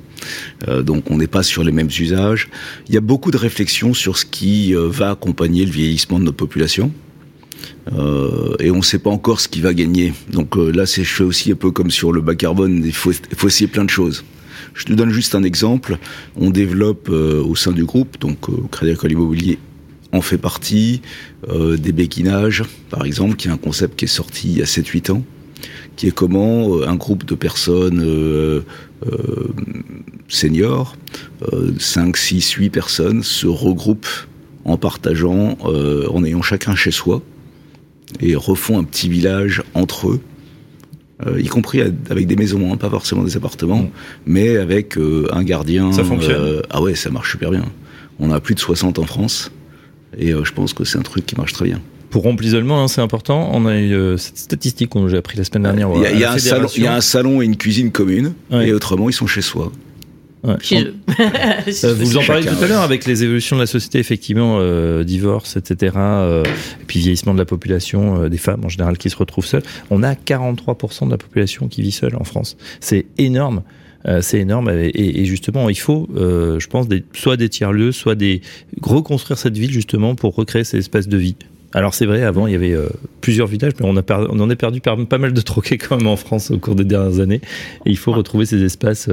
Euh, donc on n'est pas sur les mêmes usages. Il y a beaucoup de réflexions sur ce qui va accompagner le vieillissement de notre population. et on ne sait pas encore ce qui va gagner. Donc là, c'est je fais aussi un peu comme sur le bas carbone. Il faut, il faut essayer plein de choses. Je te donne juste un exemple. On développe euh, au sein du groupe, donc euh, Crédit Agricole Immobilier en fait partie, euh, des béquinages, par exemple, qui est un concept qui est sorti il y a 7-8 ans, qui est comment un groupe de personnes seniors, 5, 6, 8 personnes, se regroupent en partageant, en ayant chacun chez soi, et refont un petit village entre eux, euh, y compris avec des maisons, hein, pas forcément des appartements, mm. mais avec euh, un gardien. Ça fonctionne. Euh, ah ouais, ça marche super bien. On a plus de 60 en France, et je pense que c'est un truc qui marche très bien. Pour rompre l'isolement, hein, c'est important. On a eu cette statistique que j'ai appris la semaine dernière. Il y, a, un salon, il y a un salon et une cuisine commune, et autrement, ils sont chez soi. Euh, vous en parlez tout à l'heure avec les évolutions de la société, effectivement, euh, divorce, etc. Euh, et puis vieillissement de la population, des femmes en général qui se retrouvent seules. On a 43% de la population qui vit seule en France. C'est énorme. c'est énorme et, justement il faut, je pense, des, soit des tiers-lieux, soit des reconstruire cette ville justement pour recréer ces espaces de vie. Alors c'est vrai, avant il y avait plusieurs villages, mais on, a on en a perdu pas mal de troquets quand même en France au cours des dernières années. Et il faut retrouver ces espaces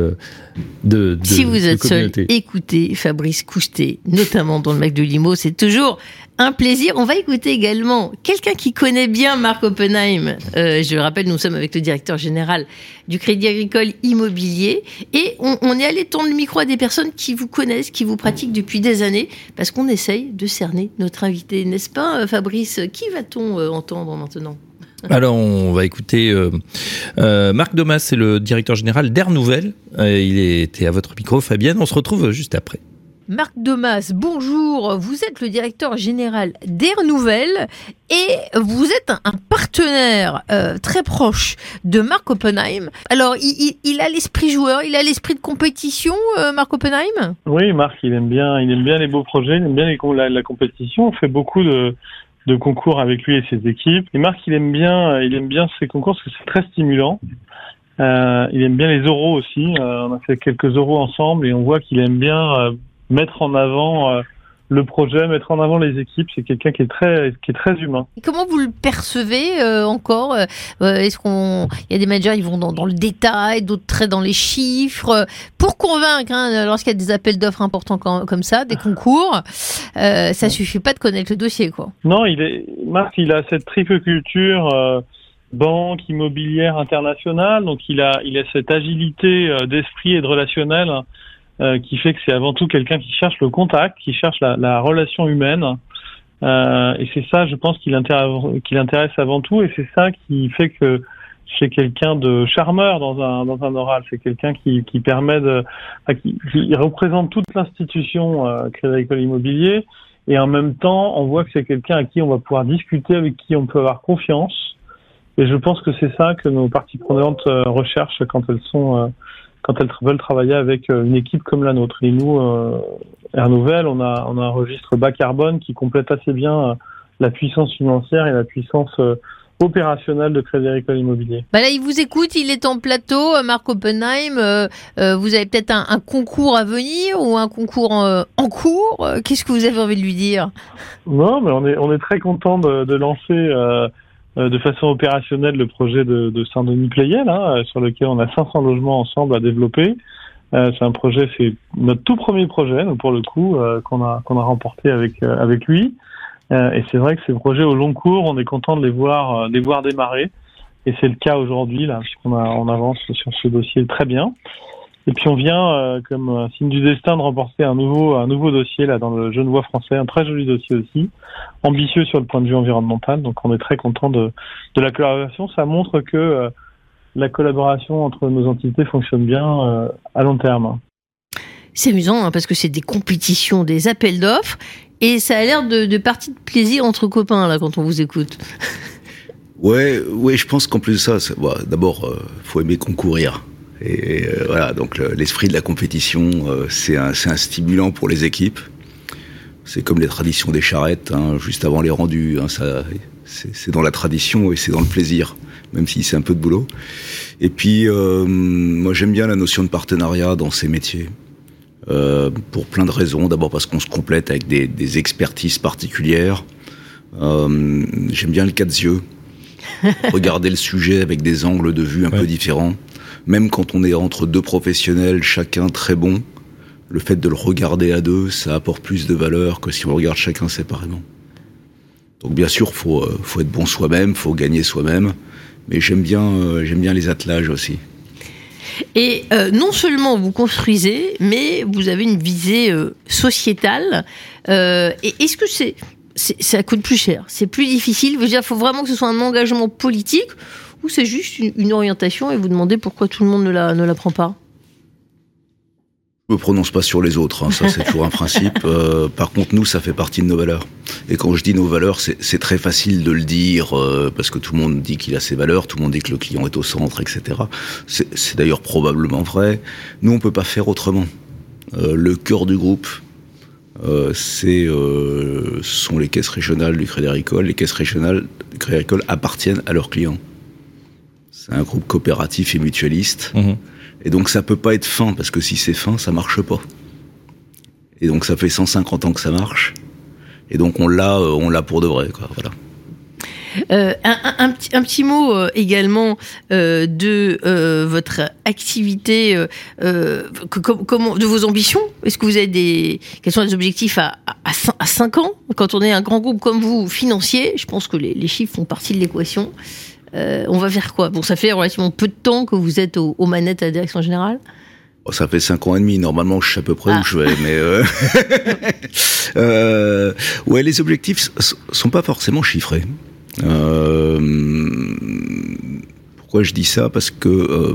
de, de Si vous êtes seul, écoutez Fabrice Coustet, notamment dans le Mac de Limo. C'est toujours un plaisir. On va écouter également quelqu'un qui connaît bien Marc Oppenheim. Euh, je rappelle, nous sommes avec le directeur général du Crédit Agricole Immobilier et on, on, est allé tendre le micro à des personnes qui vous connaissent, qui vous pratiquent depuis des années, parce qu'on essaye de cerner notre invité, n'est-ce pas, euh, Fabrice? Qui va-t-on euh, entendre maintenant? Alors, on va écouter euh, euh, Marc Domas, c'est le directeur général d'Air Nouvelle. il était à votre micro, Fabienne. On se retrouve juste après. Marc Domas, bonjour. Vous êtes le directeur général d'Air Nouvelle et vous êtes un, partenaire euh, très proche de Marc Oppenheim. Alors, il, a l'esprit joueur, il a l'esprit de compétition, euh, Marc Oppenheim? Oui, Marc, il aime bien, il aime bien les beaux projets, il aime bien la, la, compétition. On fait beaucoup de, de concours avec lui et ses équipes. Et Marc, il aime bien, il aime bien ces concours parce que c'est très stimulant. Euh, il aime bien les euros aussi. on a fait quelques euros ensemble et on voit qu'il aime bien mettre en avant euh, le projet, mettre en avant les équipes. C'est quelqu'un qui est très, qui est très humain. comment vous le percevez euh, encore euh, Est-ce qu'on, il y a des managers, ils vont dans, dans le détail, d'autres très dans les chiffres, pour convaincre. Hein, lorsqu'il y a des appels d'offres importants comme, comme, ça, des concours, euh, ça suffit pas de connaître le dossier, quoi. Non, il est, Marc, il a cette triple culture. banque immobilière internationale, donc il a il a cette agilité d'esprit et de relationnel euh, qui fait que c'est avant tout quelqu'un qui cherche le contact, qui cherche la, la relation humaine. Euh, et c'est ça, je pense, qui l'intéresse avant tout, et c'est ça qui fait que c'est quelqu'un de charmeur dans un, oral. C'est quelqu'un qui, permet de, qui, représente toute l'institution euh, Crédit Agricole Immobilier, et en même temps, on voit que c'est quelqu'un à qui on va pouvoir discuter, avec qui on peut avoir confiance. Et je pense que c'est ça que nos parties prenantes euh, recherchent quand elles sont quand elles veulent travailler avec euh, une équipe comme la nôtre. Et nous, euh, Air Nouvelle, on a, on a un registre bas carbone qui complète assez bien euh, la puissance financière et la puissance opérationnelle de Crédit Agricole Immobilier. Bah là, il vous écoute, il est en plateau, Marc Oppenheim. vous avez peut-être un, concours à venir ou un concours en, cours? Qu'est-ce que vous avez envie de lui dire? Non, mais on est, on est très content de, de lancer euh, de façon opérationnelle le projet de, de Saint-Denis Playel, hein, euh, sur lequel on a 500 logements ensemble à développer. Euh, c'est un projet, c'est notre tout premier projet, pour le coup, qu'on a qu'on a remporté avec avec lui. et c'est vrai que ces projets au long cours, on est content de les voir les voir démarrer. Et c'est le cas aujourd'hui là, puisqu'on a, on avance sur ce dossier très bien. Et puis on vient, euh, comme un signe du destin, de remporter un nouveau, un nouveau dossier là dans le Genevois français, un très joli dossier aussi, ambitieux sur le point de vue environnemental. Donc on est très content de, de la collaboration. Ça montre que euh, la collaboration entre nos entités fonctionne bien euh, à long terme. C'est amusant hein, parce que c'est des compétitions, des appels d'offres, et ça a l'air de, de parties de plaisir entre copains là quand on vous écoute. Ouais, ouais, je pense qu'en plus de ça, d'abord, faut aimer concourir. Et euh, voilà, donc l'esprit de la compétition, euh, c'est un, un, stimulant pour les équipes. C'est comme les traditions des charrettes, hein, juste avant les rendus. Hein, c'est dans la tradition et c'est dans le plaisir, même si c'est un peu de boulot. Et puis, euh, moi, j'aime bien la notion de partenariat dans ces métiers. Euh, pour plein de raisons. D'abord parce qu'on se complète avec des, des expertises particulières. Euh, j'aime bien le cas de yeux. Regarder le sujet avec des angles de vue un peu différents même quand on est entre deux professionnels, chacun très bon, le fait de le regarder à deux, ça apporte plus de valeur que si on regarde chacun séparément. Donc bien sûr, faut euh, faut être bon soi-même, faut gagner soi-même, mais j'aime bien euh, j'aime bien les attelages aussi. Et euh, non seulement vous construisez, mais vous avez une visée sociétale. est-ce que c'est, ça coûte plus cher, c'est plus difficile? Il faut vraiment que ce soit un engagement politique ou c'est juste une, orientation et vous demandez pourquoi tout le monde ne la, ne la prend pas je me prononce pas sur les autres, hein, ça c'est toujours un principe. Euh, par contre, nous, ça fait partie de nos valeurs. Et quand je dis nos valeurs, c'est très facile de le dire euh, parce que tout le monde dit qu'il a ses valeurs, tout le monde dit que le client est au centre, etc. C'est d'ailleurs probablement vrai. Nous, on peut pas faire autrement. Euh, le cœur du groupe, c'est sont les caisses régionales du Crédit Agricole. Les caisses régionales du Crédit Agricole appartiennent à leurs clients. C'est un groupe coopératif et mutualiste. Mhm. Et donc ça peut pas être fin, parce que si c'est fin, ça marche pas. Et donc ça fait 150 ans que ça marche. Et donc on l'a, euh, on l'a pour de vrai, quoi. Voilà. Euh, un, un- un petit, un petit mot euh, également euh, de euh, votre activité, que- com- comment, de vos ambitions? Est-ce que vous avez des, quels sont les objectifs à, à, 5 ans? Quand on est un grand groupe comme vous, financier, je pense que les, les chiffres font partie de l'équation. Euh, on va faire quoi? Bon, ça fait relativement peu de temps que vous êtes aux, aux manettes à la direction générale? Bon, ça fait cinq ans et demi. Normalement, je sais à peu près Ah. où je vais, mais euh... euh, ouais, les objectifs sont pas forcément chiffrés. Euh, Pourquoi je dis ça? Parce que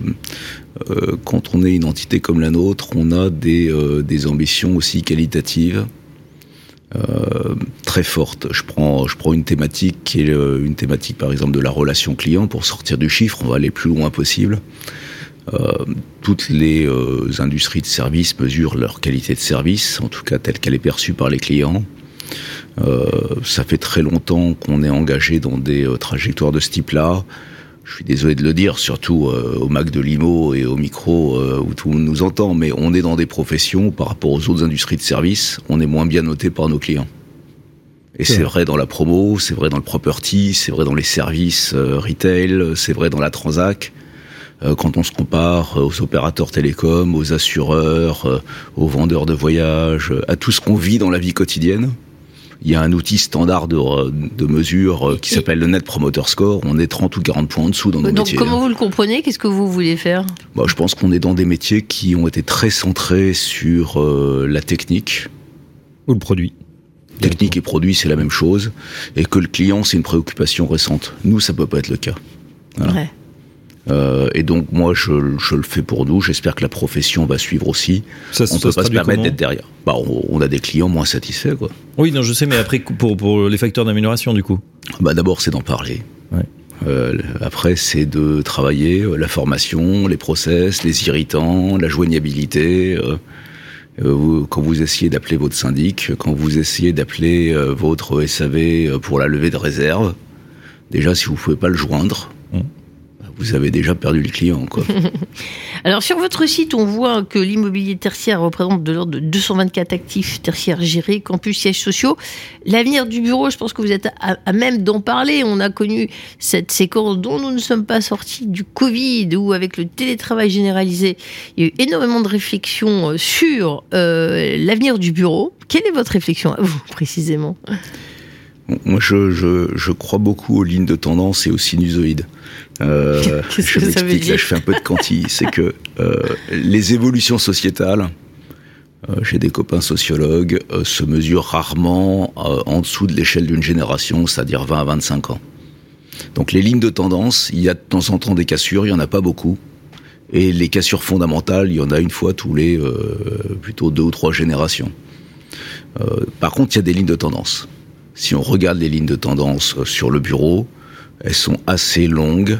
quand on est une entité comme la nôtre, on a des, des ambitions aussi qualitatives. Euh, très fortes. Je prends, je prends une thématique qui est euh, une thématique par exemple de la relation client. Pour sortir du chiffre, on va aller plus loin possible. Euh, toutes les euh, industries de services mesurent leur qualité de service, en tout cas telle qu'elle est perçue par les clients. Ça fait très longtemps qu'on est engagé dans des trajectoires de ce type-là. Je suis désolé de le dire, surtout euh, au Mac de Limo et au micro euh, où tout le monde nous entend, mais on est dans des professions par rapport aux autres industries de services, on est moins bien noté par nos clients. Et C'est vrai. dans la promo, c'est vrai dans le property, c'est vrai dans les services euh, retail, c'est vrai dans la transac. Euh, quand on se compare euh, aux opérateurs télécoms, aux assureurs, euh, aux vendeurs de voyages, à tout ce qu'on vit dans la vie quotidienne, il y a un outil standard de, de mesure euh, qui s'appelle le Net Promoter Score. On est 30 ou 40 points en dessous dans nos Donc, métiers. comment vous le comprenez? Qu'est-ce que vous voulez faire? Bah, je pense qu'on est dans des métiers qui ont été très centrés sur euh, la technique. Ou le produit. Technique et produit, c'est la même chose. Et que le client, c'est une préoccupation récente. Nous, ça peut pas être le cas. Voilà. Ouais. Euh, et donc, moi, je, je le fais pour nous. J'espère que la profession va suivre aussi. Ça, On ça peut pas se permettre d'être derrière. Bah, on, on a des clients moins satisfaits, quoi. Oui, non, je sais, mais après, pour, pour les facteurs d'amélioration, du coup. Bah, d'abord, c'est d'en parler. Ouais. Euh, après, c'est de travailler euh, la formation, les process, les irritants, la joignabilité. euh, vous- quand vous essayez d'appeler votre syndic, quand vous essayez d'appeler votre SAV pour la levée de réserve, déjà, si vous pouvez pas le joindre, vous avez déjà perdu le client, quoi. Alors sur votre site, on voit que l'immobilier tertiaire représente de l'ordre de 224 actifs tertiaires gérés, campus, sièges sociaux. L'avenir du bureau, je pense que vous êtes à, même d'en parler. On a connu cette séquence dont nous ne sommes pas sortis du Covid, où avec le télétravail généralisé, il y a eu énormément de réflexions sur euh, l'avenir du bureau. Quelle est votre réflexion à vous précisément? Moi, je, je, je crois beaucoup aux lignes de tendance et aux sinusoïdes. Euh, je m'explique, là, je fais un peu de quanti. C'est que euh, les évolutions sociétales, euh, j'ai des copains sociologues, euh, se mesurent rarement euh, en dessous de l'échelle d'une génération, c'est-à-dire 20 à 25 ans. Donc les lignes de tendance, il y a de temps en temps des cassures, il y en a pas beaucoup. Et les cassures fondamentales, il y en a une fois tous les euh, plutôt deux ou trois générations. Euh, par contre, il y a des lignes de tendance. Si on regarde les lignes de tendance sur le bureau, elles sont assez longues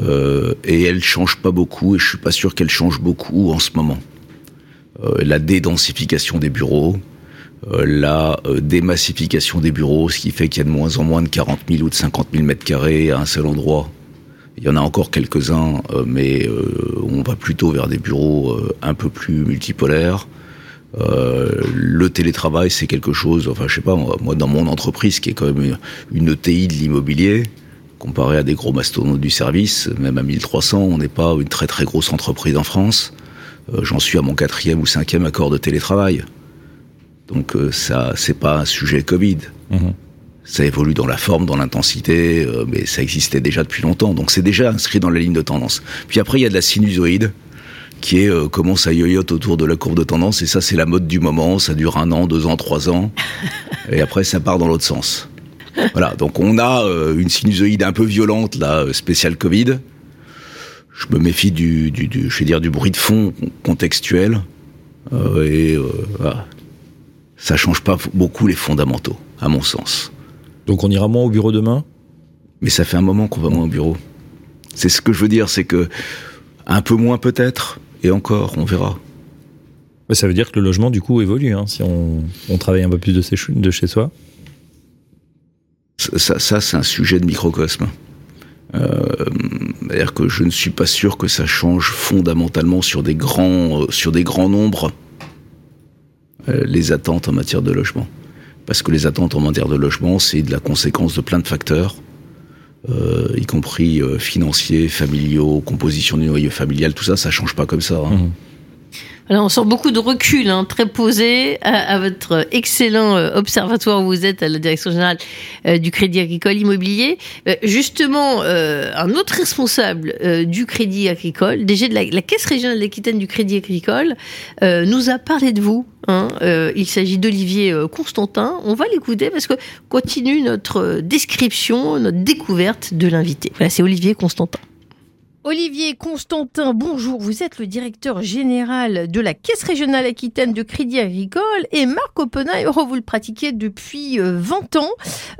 euh, et elles changent pas beaucoup. Et je suis pas sûr qu'elles changent beaucoup en ce moment. Euh, la dédensification des bureaux, euh, la démassification des bureaux, ce qui fait qu'il y a de moins en moins de 40 000 ou de 50 000 mètres carrés à un seul endroit. Il y en a encore quelques-uns, mais on va plutôt vers des bureaux un peu plus multipolaires. Euh, le télétravail, c'est quelque chose. Enfin, je sais pas, moi, moi, dans mon entreprise, qui est quand même une ETI de l'immobilier, comparé à des gros mastodontes du service, même à 1300, on n'est pas une très très grosse entreprise en France. Euh, J'en suis à mon quatrième ou cinquième accord de télétravail. Donc euh, ça, c'est pas un sujet Covid. Mhm. Ça évolue dans la forme, dans l'intensité, mais ça existait déjà depuis longtemps. Donc c'est déjà inscrit dans la ligne de tendance. Puis après, il y a de la sinusoïde qui est euh, comment ça yoyote autour de la courbe de tendance. Et ça, c'est la mode du moment. Ça dure un an, deux ans, trois ans. et après, ça part dans l'autre sens. Voilà. Donc on a euh, une sinusoïde un peu violente, là, euh, spéciale Covid. Je me méfie du, du, du- je vais dire, du bruit de fond contextuel. Euh, et voilà. ça change pas beaucoup les fondamentaux, à mon sens. Donc on ira moins au bureau demain? Mais ça fait un moment qu'on va moins au bureau. C'est ce que je veux dire, c'est que un peu moins peut-être, et encore, on verra. Ça veut dire que le logement, du coup, évolue, hein, si on, on travaille un peu plus de, chez- de chez soi. Ça, ça, ça, c'est un sujet de microcosme. Euh, C'est-à-dire que je ne suis pas sûr que ça change fondamentalement sur des grands, euh, sur des grands nombres euh, les attentes en matière de logement. Parce que les attentes en matière de logement, c'est de la conséquence de plein de facteurs. Euh, y compris euh, financiers, familiaux, composition du noyau familial, tout ça, ça change pas comme ça. hein. Mhm. Alors, on sent beaucoup de recul, hein, très posé, à, votre excellent euh, observatoire où vous êtes à la direction générale euh, du Crédit Agricole Immobilier. Euh, justement, un autre responsable du Crédit Agricole, DG de la, Caisse régionale d'Aquitaine du Crédit Agricole, nous a parlé de vous. hein. Il s'agit d'Olivier Constantin. On va l'écouter parce que continue notre description, notre découverte de l'invité. Voilà, c'est Olivier Constantin. Olivier Constantin, bonjour. Vous êtes le directeur général de la Caisse régionale aquitaine de Crédit Agricole et Marc Oppenheimer, vous le pratiquez depuis euh, 20 ans.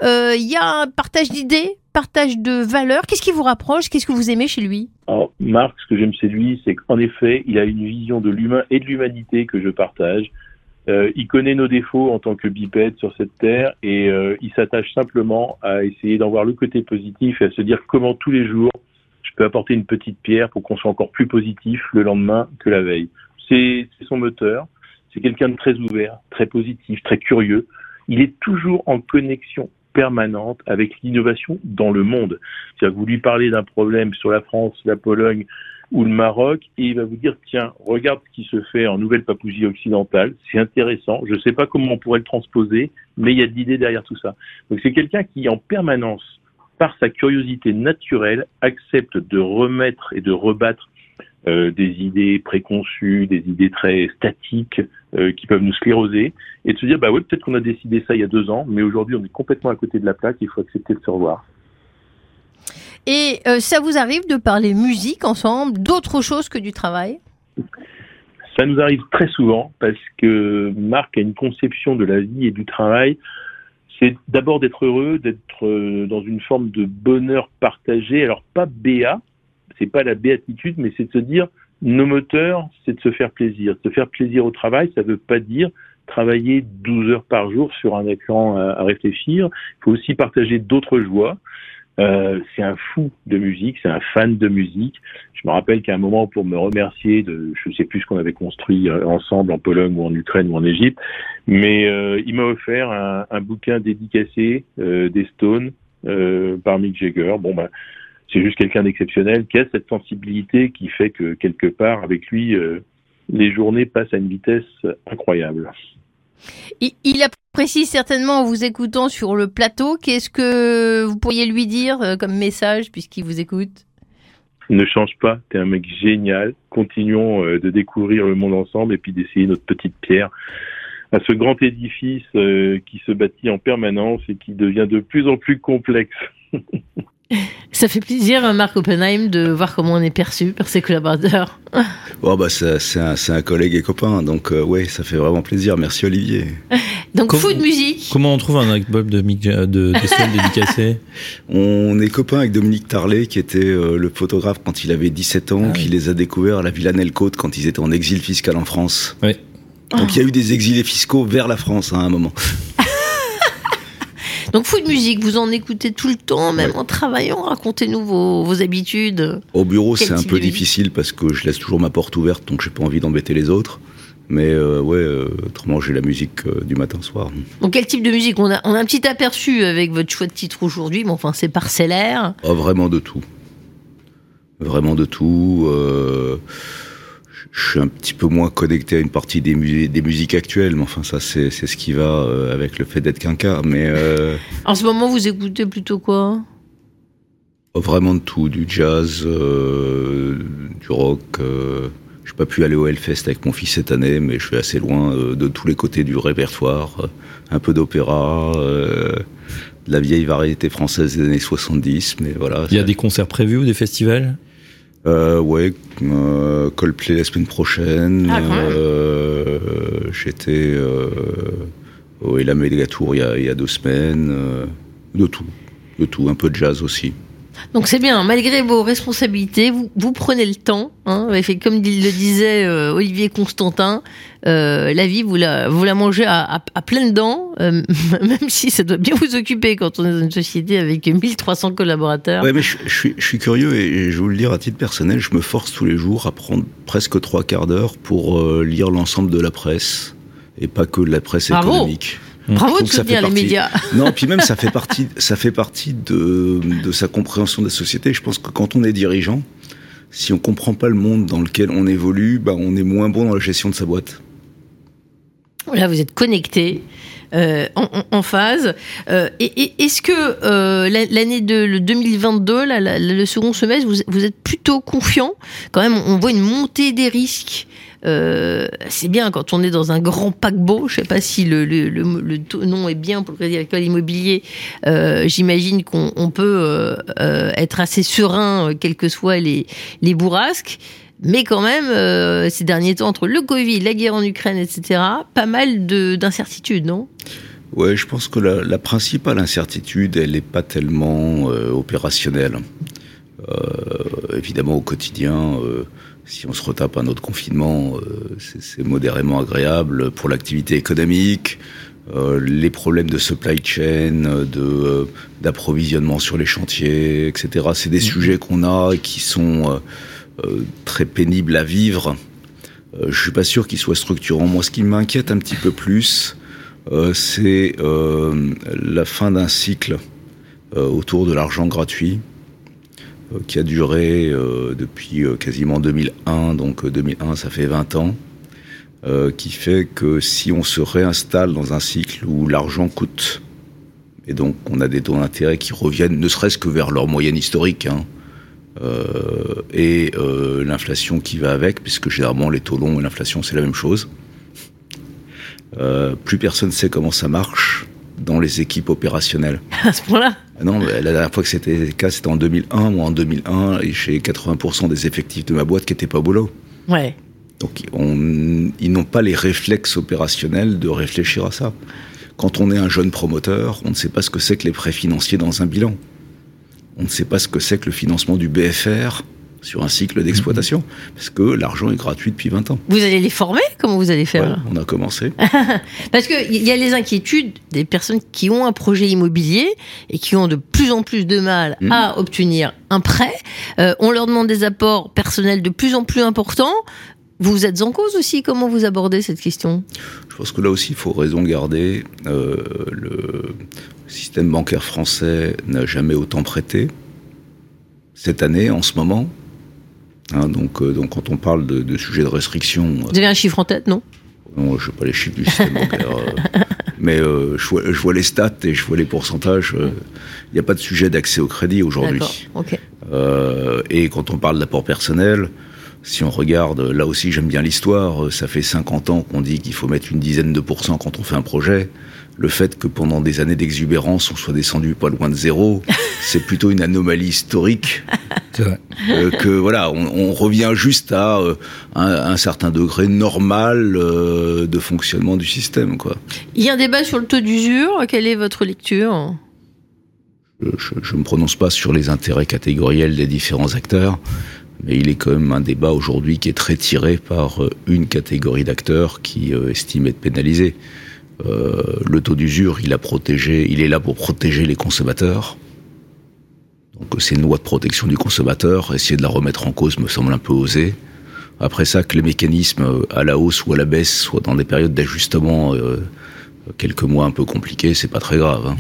Euh, Il y a un partage d'idées, partage de valeurs. Qu'est-ce qui vous rapproche? Qu'est-ce que vous aimez chez lui? Alors, Marc, ce que j'aime chez lui, c'est qu'en effet, il a une vision de l'humain et de l'humanité que je partage. Euh, il connaît nos défauts en tant que bipède sur cette terre et euh, il s'attache simplement à essayer d'en voir le côté positif et à se dire comment tous les jours apporter une petite pierre pour qu'on soit encore plus positif le lendemain que la veille. C'est son moteur. C'est quelqu'un de très ouvert, très positif, très curieux. Il est toujours en connexion permanente avec l'innovation dans le monde. Que vous lui parlez d'un problème sur la France, la Pologne ou le Maroc et il va vous dire tiens, regarde ce qui se fait en Nouvelle-Papousie occidentale, c'est intéressant, je ne sais pas comment on pourrait le transposer, mais il y a de l'idée derrière tout ça. Donc c'est quelqu'un qui en permanence par sa curiosité naturelle, accepte de remettre et de rebattre euh, des idées préconçues, des idées très statiques euh, qui peuvent nous scléroser, et de se dire, bah ouais, peut-être qu'on a décidé ça il y a deux ans, mais aujourd'hui on est complètement à côté de la plaque, il faut accepter de se revoir. Et euh, ça vous arrive de parler musique ensemble, d'autre chose que du travail? Ça nous arrive très souvent parce que Marc a une conception de la vie et du travail. C'est d'abord d'être heureux, d'être euh, dans une forme de bonheur partagé. Alors pas béat, c'est pas la béatitude, mais c'est de se dire nos moteurs, c'est de se faire plaisir. Se faire plaisir au travail, ça veut pas dire travailler 12 heures par jour sur un écran à réfléchir. Il faut aussi partager d'autres joies. Euh, c'est un fou de musique, c'est un fan de musique. Je me rappelle qu'à un moment, pour me remercier de, je sais plus ce qu'on avait construit euh, ensemble en Pologne ou en Ukraine ou en Égypte, mais euh, il m'a offert un, bouquin dédicacé des Stones par Mick Jagger. Bon ben, c'est juste quelqu'un d'exceptionnel qui a cette sensibilité qui fait que quelque part avec lui, les journées passent à une vitesse incroyable. il, il apprécie certainement en vous écoutant sur le plateau. Qu'est-ce que vous pourriez lui dire euh, comme message puisqu'il vous écoute? Ne change pas, t'es un mec génial. Continuons euh, de découvrir le monde ensemble et puis d'essayer notre petite pierre à ce grand édifice euh, qui se bâtit en permanence et qui devient de plus en plus complexe. Ça fait plaisir, hein, Marc Oppenheim, de voir comment on est perçu par ses collaborateurs. Oh, bah, c'est un, collègue et copain, donc euh, ouais, ça fait vraiment plaisir. Merci Olivier. Donc, fou de musique. Comment on trouve un album de Mick de, de Stone dédicacé? On est copain avec Dominique Tarlet, qui était euh, le photographe quand il avait 17 ans, Ah qui oui. les a découverts à la Villa Nelcôte quand ils étaient en exil fiscal en France. Oui. Donc il y a eu des exilés fiscaux vers la France hein, à un moment. Donc, fou de musique, vous en écoutez tout le temps, même en travaillant. Racontez-nous vos, vos habitudes. Au bureau, c'est un peu difficile parce que je laisse toujours ma porte ouverte, donc j'ai pas envie d'embêter les autres. Mais euh, ouais, euh, autrement j'ai la musique euh, du matin au soir. Donc, quel type de musique? On a, on a un petit aperçu avec votre choix de titre aujourd'hui, mais enfin, c'est parcellaire. Oh, vraiment de tout. Vraiment de tout. Je suis un petit peu moins connecté à une partie des, mu- des musiques actuelles, mais enfin ça c'est c'est ce qui va euh, avec le fait d'être quinca. Mais euh, En ce moment, vous écoutez plutôt quoi? Vraiment de tout, du jazz, euh, du rock. Euh, j'ai pas pu aller au Hellfest avec mon fils cette année, mais je suis assez loin euh, de tous les côtés du répertoire. Euh, Un peu d'opéra, euh, de la vieille variété française des années 70, mais voilà. Il y a des concerts prévus ou des festivals? Euh, ouais, euh, Coldplay la semaine prochaine. Ah, euh, J'étais euh, au la Tour il y a, il y a deux semaines. euh, de tout, de tout, un peu de jazz aussi. Donc c'est bien, malgré vos responsabilités, vous, vous prenez le temps. Hein, comme le disait euh, Olivier Constantin, euh, la vie, vous la, vous la mangez à, à, à pleines dents, euh, même si ça doit bien vous occuper quand on est dans une société avec 1300 collaborateurs. Ouais, mais je, je suis, je suis curieux et je vais vous le dire à titre personnel, je me force tous les jours à prendre presque trois quarts d'heure pour lire l'ensemble de la presse et pas que de la presse économique. Bravo De trouve que ça soutenir les partie- médias. Non, puis même ça fait partie, ça fait partie de, de sa compréhension de la société. Je pense que quand on est dirigeant, si on comprend pas le monde dans lequel on évolue, bah on est moins bon dans la gestion de sa boîte. Là, vous êtes connecté. euh, en, phase. Euh, et, et est-ce que euh, la- l'année de le 2022, là, la- le second semestre, vous, vous êtes plutôt confiant? Quand même, on voit une montée des risques. Euh, c'est bien quand on est dans un grand paquebot. Je sais pas si le, nom est bien pour le Crédit Agricole Immobilier. Euh, J'imagine qu'on on peut euh, être assez serein, quelles que soient les, bourrasques. Mais quand même, ces derniers temps, entre le Covid, la guerre en Ukraine, etc., pas mal de- d'incertitudes, non? Ouais, je pense que la, principale incertitude, elle n'est pas tellement opérationnelle. Évidemment, au quotidien, si on se retape un autre confinement, euh, c'est modérément agréable pour l'activité économique. Euh, les problèmes de supply chain, de euh, d'approvisionnement sur les chantiers, etc. C'est des sujets qu'on a qui sont euh, euh, très pénibles à vivre. Euh, je suis pas sûr qu'ils soient structurants. Moi, ce qui m'inquiète un petit peu plus, euh, c'est euh, la fin d'un cycle euh, autour de l'argent gratuit qui a duré euh, depuis euh, quasiment 2001, donc euh, 2001 ça fait 20 ans, euh, qui fait que si on se réinstalle dans un cycle où l'argent coûte, et donc on a des taux d'intérêt qui reviennent ne serait-ce que vers leur moyenne historique, hein, euh, et euh, l'inflation qui va avec, puisque généralement les taux longs et l'inflation c'est la même chose. Euh, plus personne sait comment ça marche dans les équipes opérationnelles. À ce point-là? Non, la dernière fois que c'était le cas, c'était en 2001. Moi, en 2001, et j'ai 80% des effectifs de ma boîte qui n'étaient pas au boulot. Ouais. Donc, on, ils n'ont pas les réflexes opérationnels de réfléchir à ça. Quand on est un jeune promoteur, on ne sait pas ce que c'est que les prêts financiers dans un bilan. On ne sait pas ce que c'est que le financement du BFR sur un cycle d'exploitation, parce que l'argent est gratuit depuis 20 ans. Vous allez les former Comment vous allez faire Ouais, on a commencé. Parce qu'il y a les inquiétudes des personnes qui ont un projet immobilier et qui ont de plus en plus de mal Mhm. à obtenir un prêt. Euh, on leur demande des apports personnels de plus en plus importants. Vous êtes en cause aussi. Comment vous abordez cette question? Je pense que là aussi, il faut raison garder. Euh, le système bancaire français n'a jamais autant prêté. Cette année, en ce moment, hein, donc, euh, donc quand on parle de, de sujets de restriction, euh, Vous avez un chiffre en tête, non? Non, je sais pas les chiffres du système bancaire, euh, mais euh, je, vois, je vois les stats et je vois les pourcentages. euh, Il n'y a pas de sujet d'accès au crédit aujourd'hui. D'accord. Ok. Euh, et quand on parle d'apport personnel, si on regarde, là aussi j'aime bien l'histoire, ça fait 50 ans qu'on dit qu'il faut mettre une dizaine de pourcents quand on fait un projet. Le fait que pendant des années d'exubérance, on soit descendu pas loin de zéro, c'est plutôt une anomalie historique. Vrai. Euh, que voilà, on, on revient juste à euh, un, un certain degré normal euh, de fonctionnement du système, quoi. Il y a un débat sur le taux d'usure. Quelle est votre lecture? Je ne me prononce pas sur les intérêts catégoriels des différents acteurs, mais il est quand même un débat aujourd'hui qui est très tiré par une catégorie d'acteurs qui euh, estime être pénalisé. Euh, le taux d'usure, il a protégé, il est là pour protéger les consommateurs. Donc c'est une loi de protection du consommateur. Essayer de la remettre en cause me semble un peu osé. Après ça, que les mécanismes euh, à la hausse ou à la baisse soient dans des périodes d'ajustement euh, quelques mois un peu compliqués, c'est pas très grave. hein.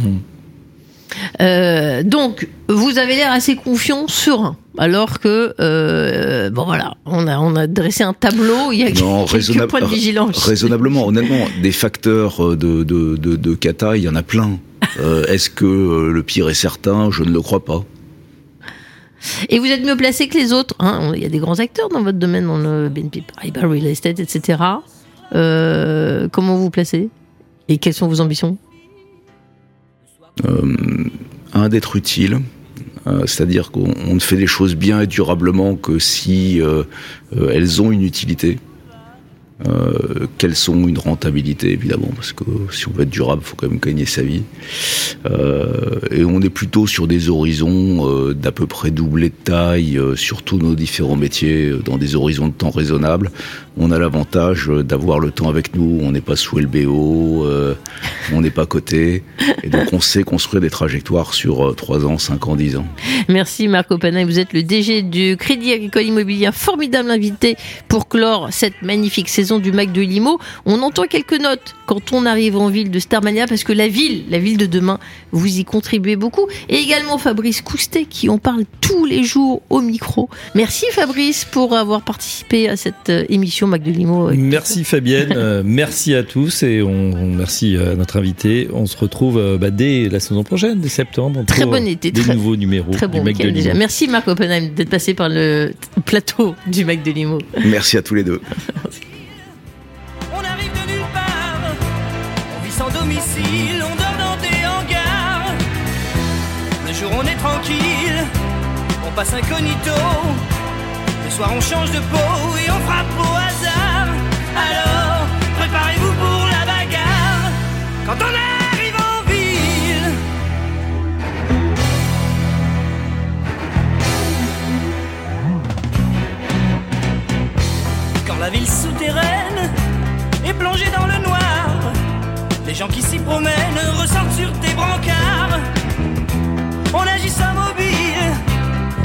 Euh, donc, vous avez l'air assez confiant, serein, alors que euh, bon voilà, on a on a dressé un tableau. Il y a Non, quelques raisonnable- points de vigilance. Raisonnablement, honnêtement, des facteurs euh, de, de, de, de cata, il y en a plein. Euh, Est-ce que le pire est certain? Je ne le crois pas. Et vous êtes mieux placé que les autres. hein. Il y a des grands acteurs dans votre domaine, dans le BNP Paribas Real Estate, etc. Comment vous placez? Et quelles sont vos ambitions? Un, d'être utile. Euh, C'est-à-dire qu'on on ne fait les choses bien et durablement que si euh, euh, elles ont une utilité. Euh, qu'elles sont une rentabilité évidemment parce que si on veut être durable, il faut quand même gagner sa vie. Euh, et on est plutôt sur des horizons euh, d'à peu près doublé de taille euh, sur tous nos différents métiers, euh, dans des horizons de temps raisonnables. On a l'avantage d'avoir le temps avec nous. On n'est pas sous LBO, euh, on n'est pas coté. Et donc, on sait construire des trajectoires sur 3 ans, 5 ans, 10 ans. Merci Marc Opana. Vous êtes le DG du Crédit Agricole Immobilier, formidable invité pour clore cette magnifique saison du Mac de Limo. On entend quelques notes quand on arrive en ville de Starmania parce que la ville, la ville de demain, vous y contribuez beaucoup. Et également Fabrice Coustet qui en parle tous les jours au micro. Merci Fabrice pour avoir participé à cette euh, émission Mac de Limo. Merci Fabienne, euh, merci à tous et on, merci à notre invité. On se retrouve euh, bah, dès la saison prochaine, dès septembre. Très bon été, des nouveaux numéros très bon du Mac de Limo. Déjà. Merci Marc Oppenheim d'être passé par le plateau du Mac de Limo. Merci à tous les deux. On arrive de nulle part, on vit sans domicile, on dort dans des hangars. Le jour on est tranquille, on passe incognito. Le soir on change de peau et on frappe au hasard. Quand on arrive en ville. Quand la ville souterraine est plongée dans le noir, les gens qui s'y promènent ressortent sur tes brancards. On agit sans mobile,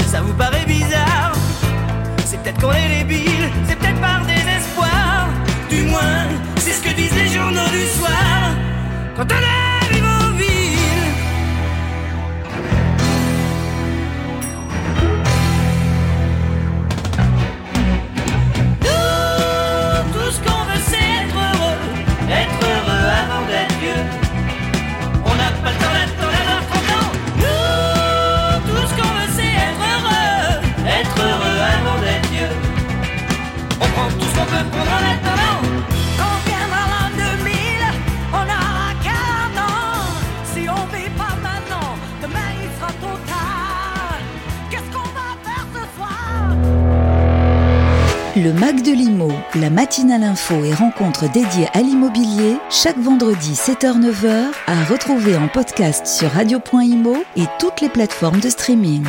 ça vous paraît bizarre. C'est peut-être qu'on est débile, c'est peut-être par désespoir. Du moins, c'est ce que disent les journaux du soir. Quand Le Mac de l'Imo, la matinale info et rencontres dédiées à l'immobilier, chaque vendredi 7h-9h, à retrouver en podcast sur radio.imo et toutes les plateformes de streaming.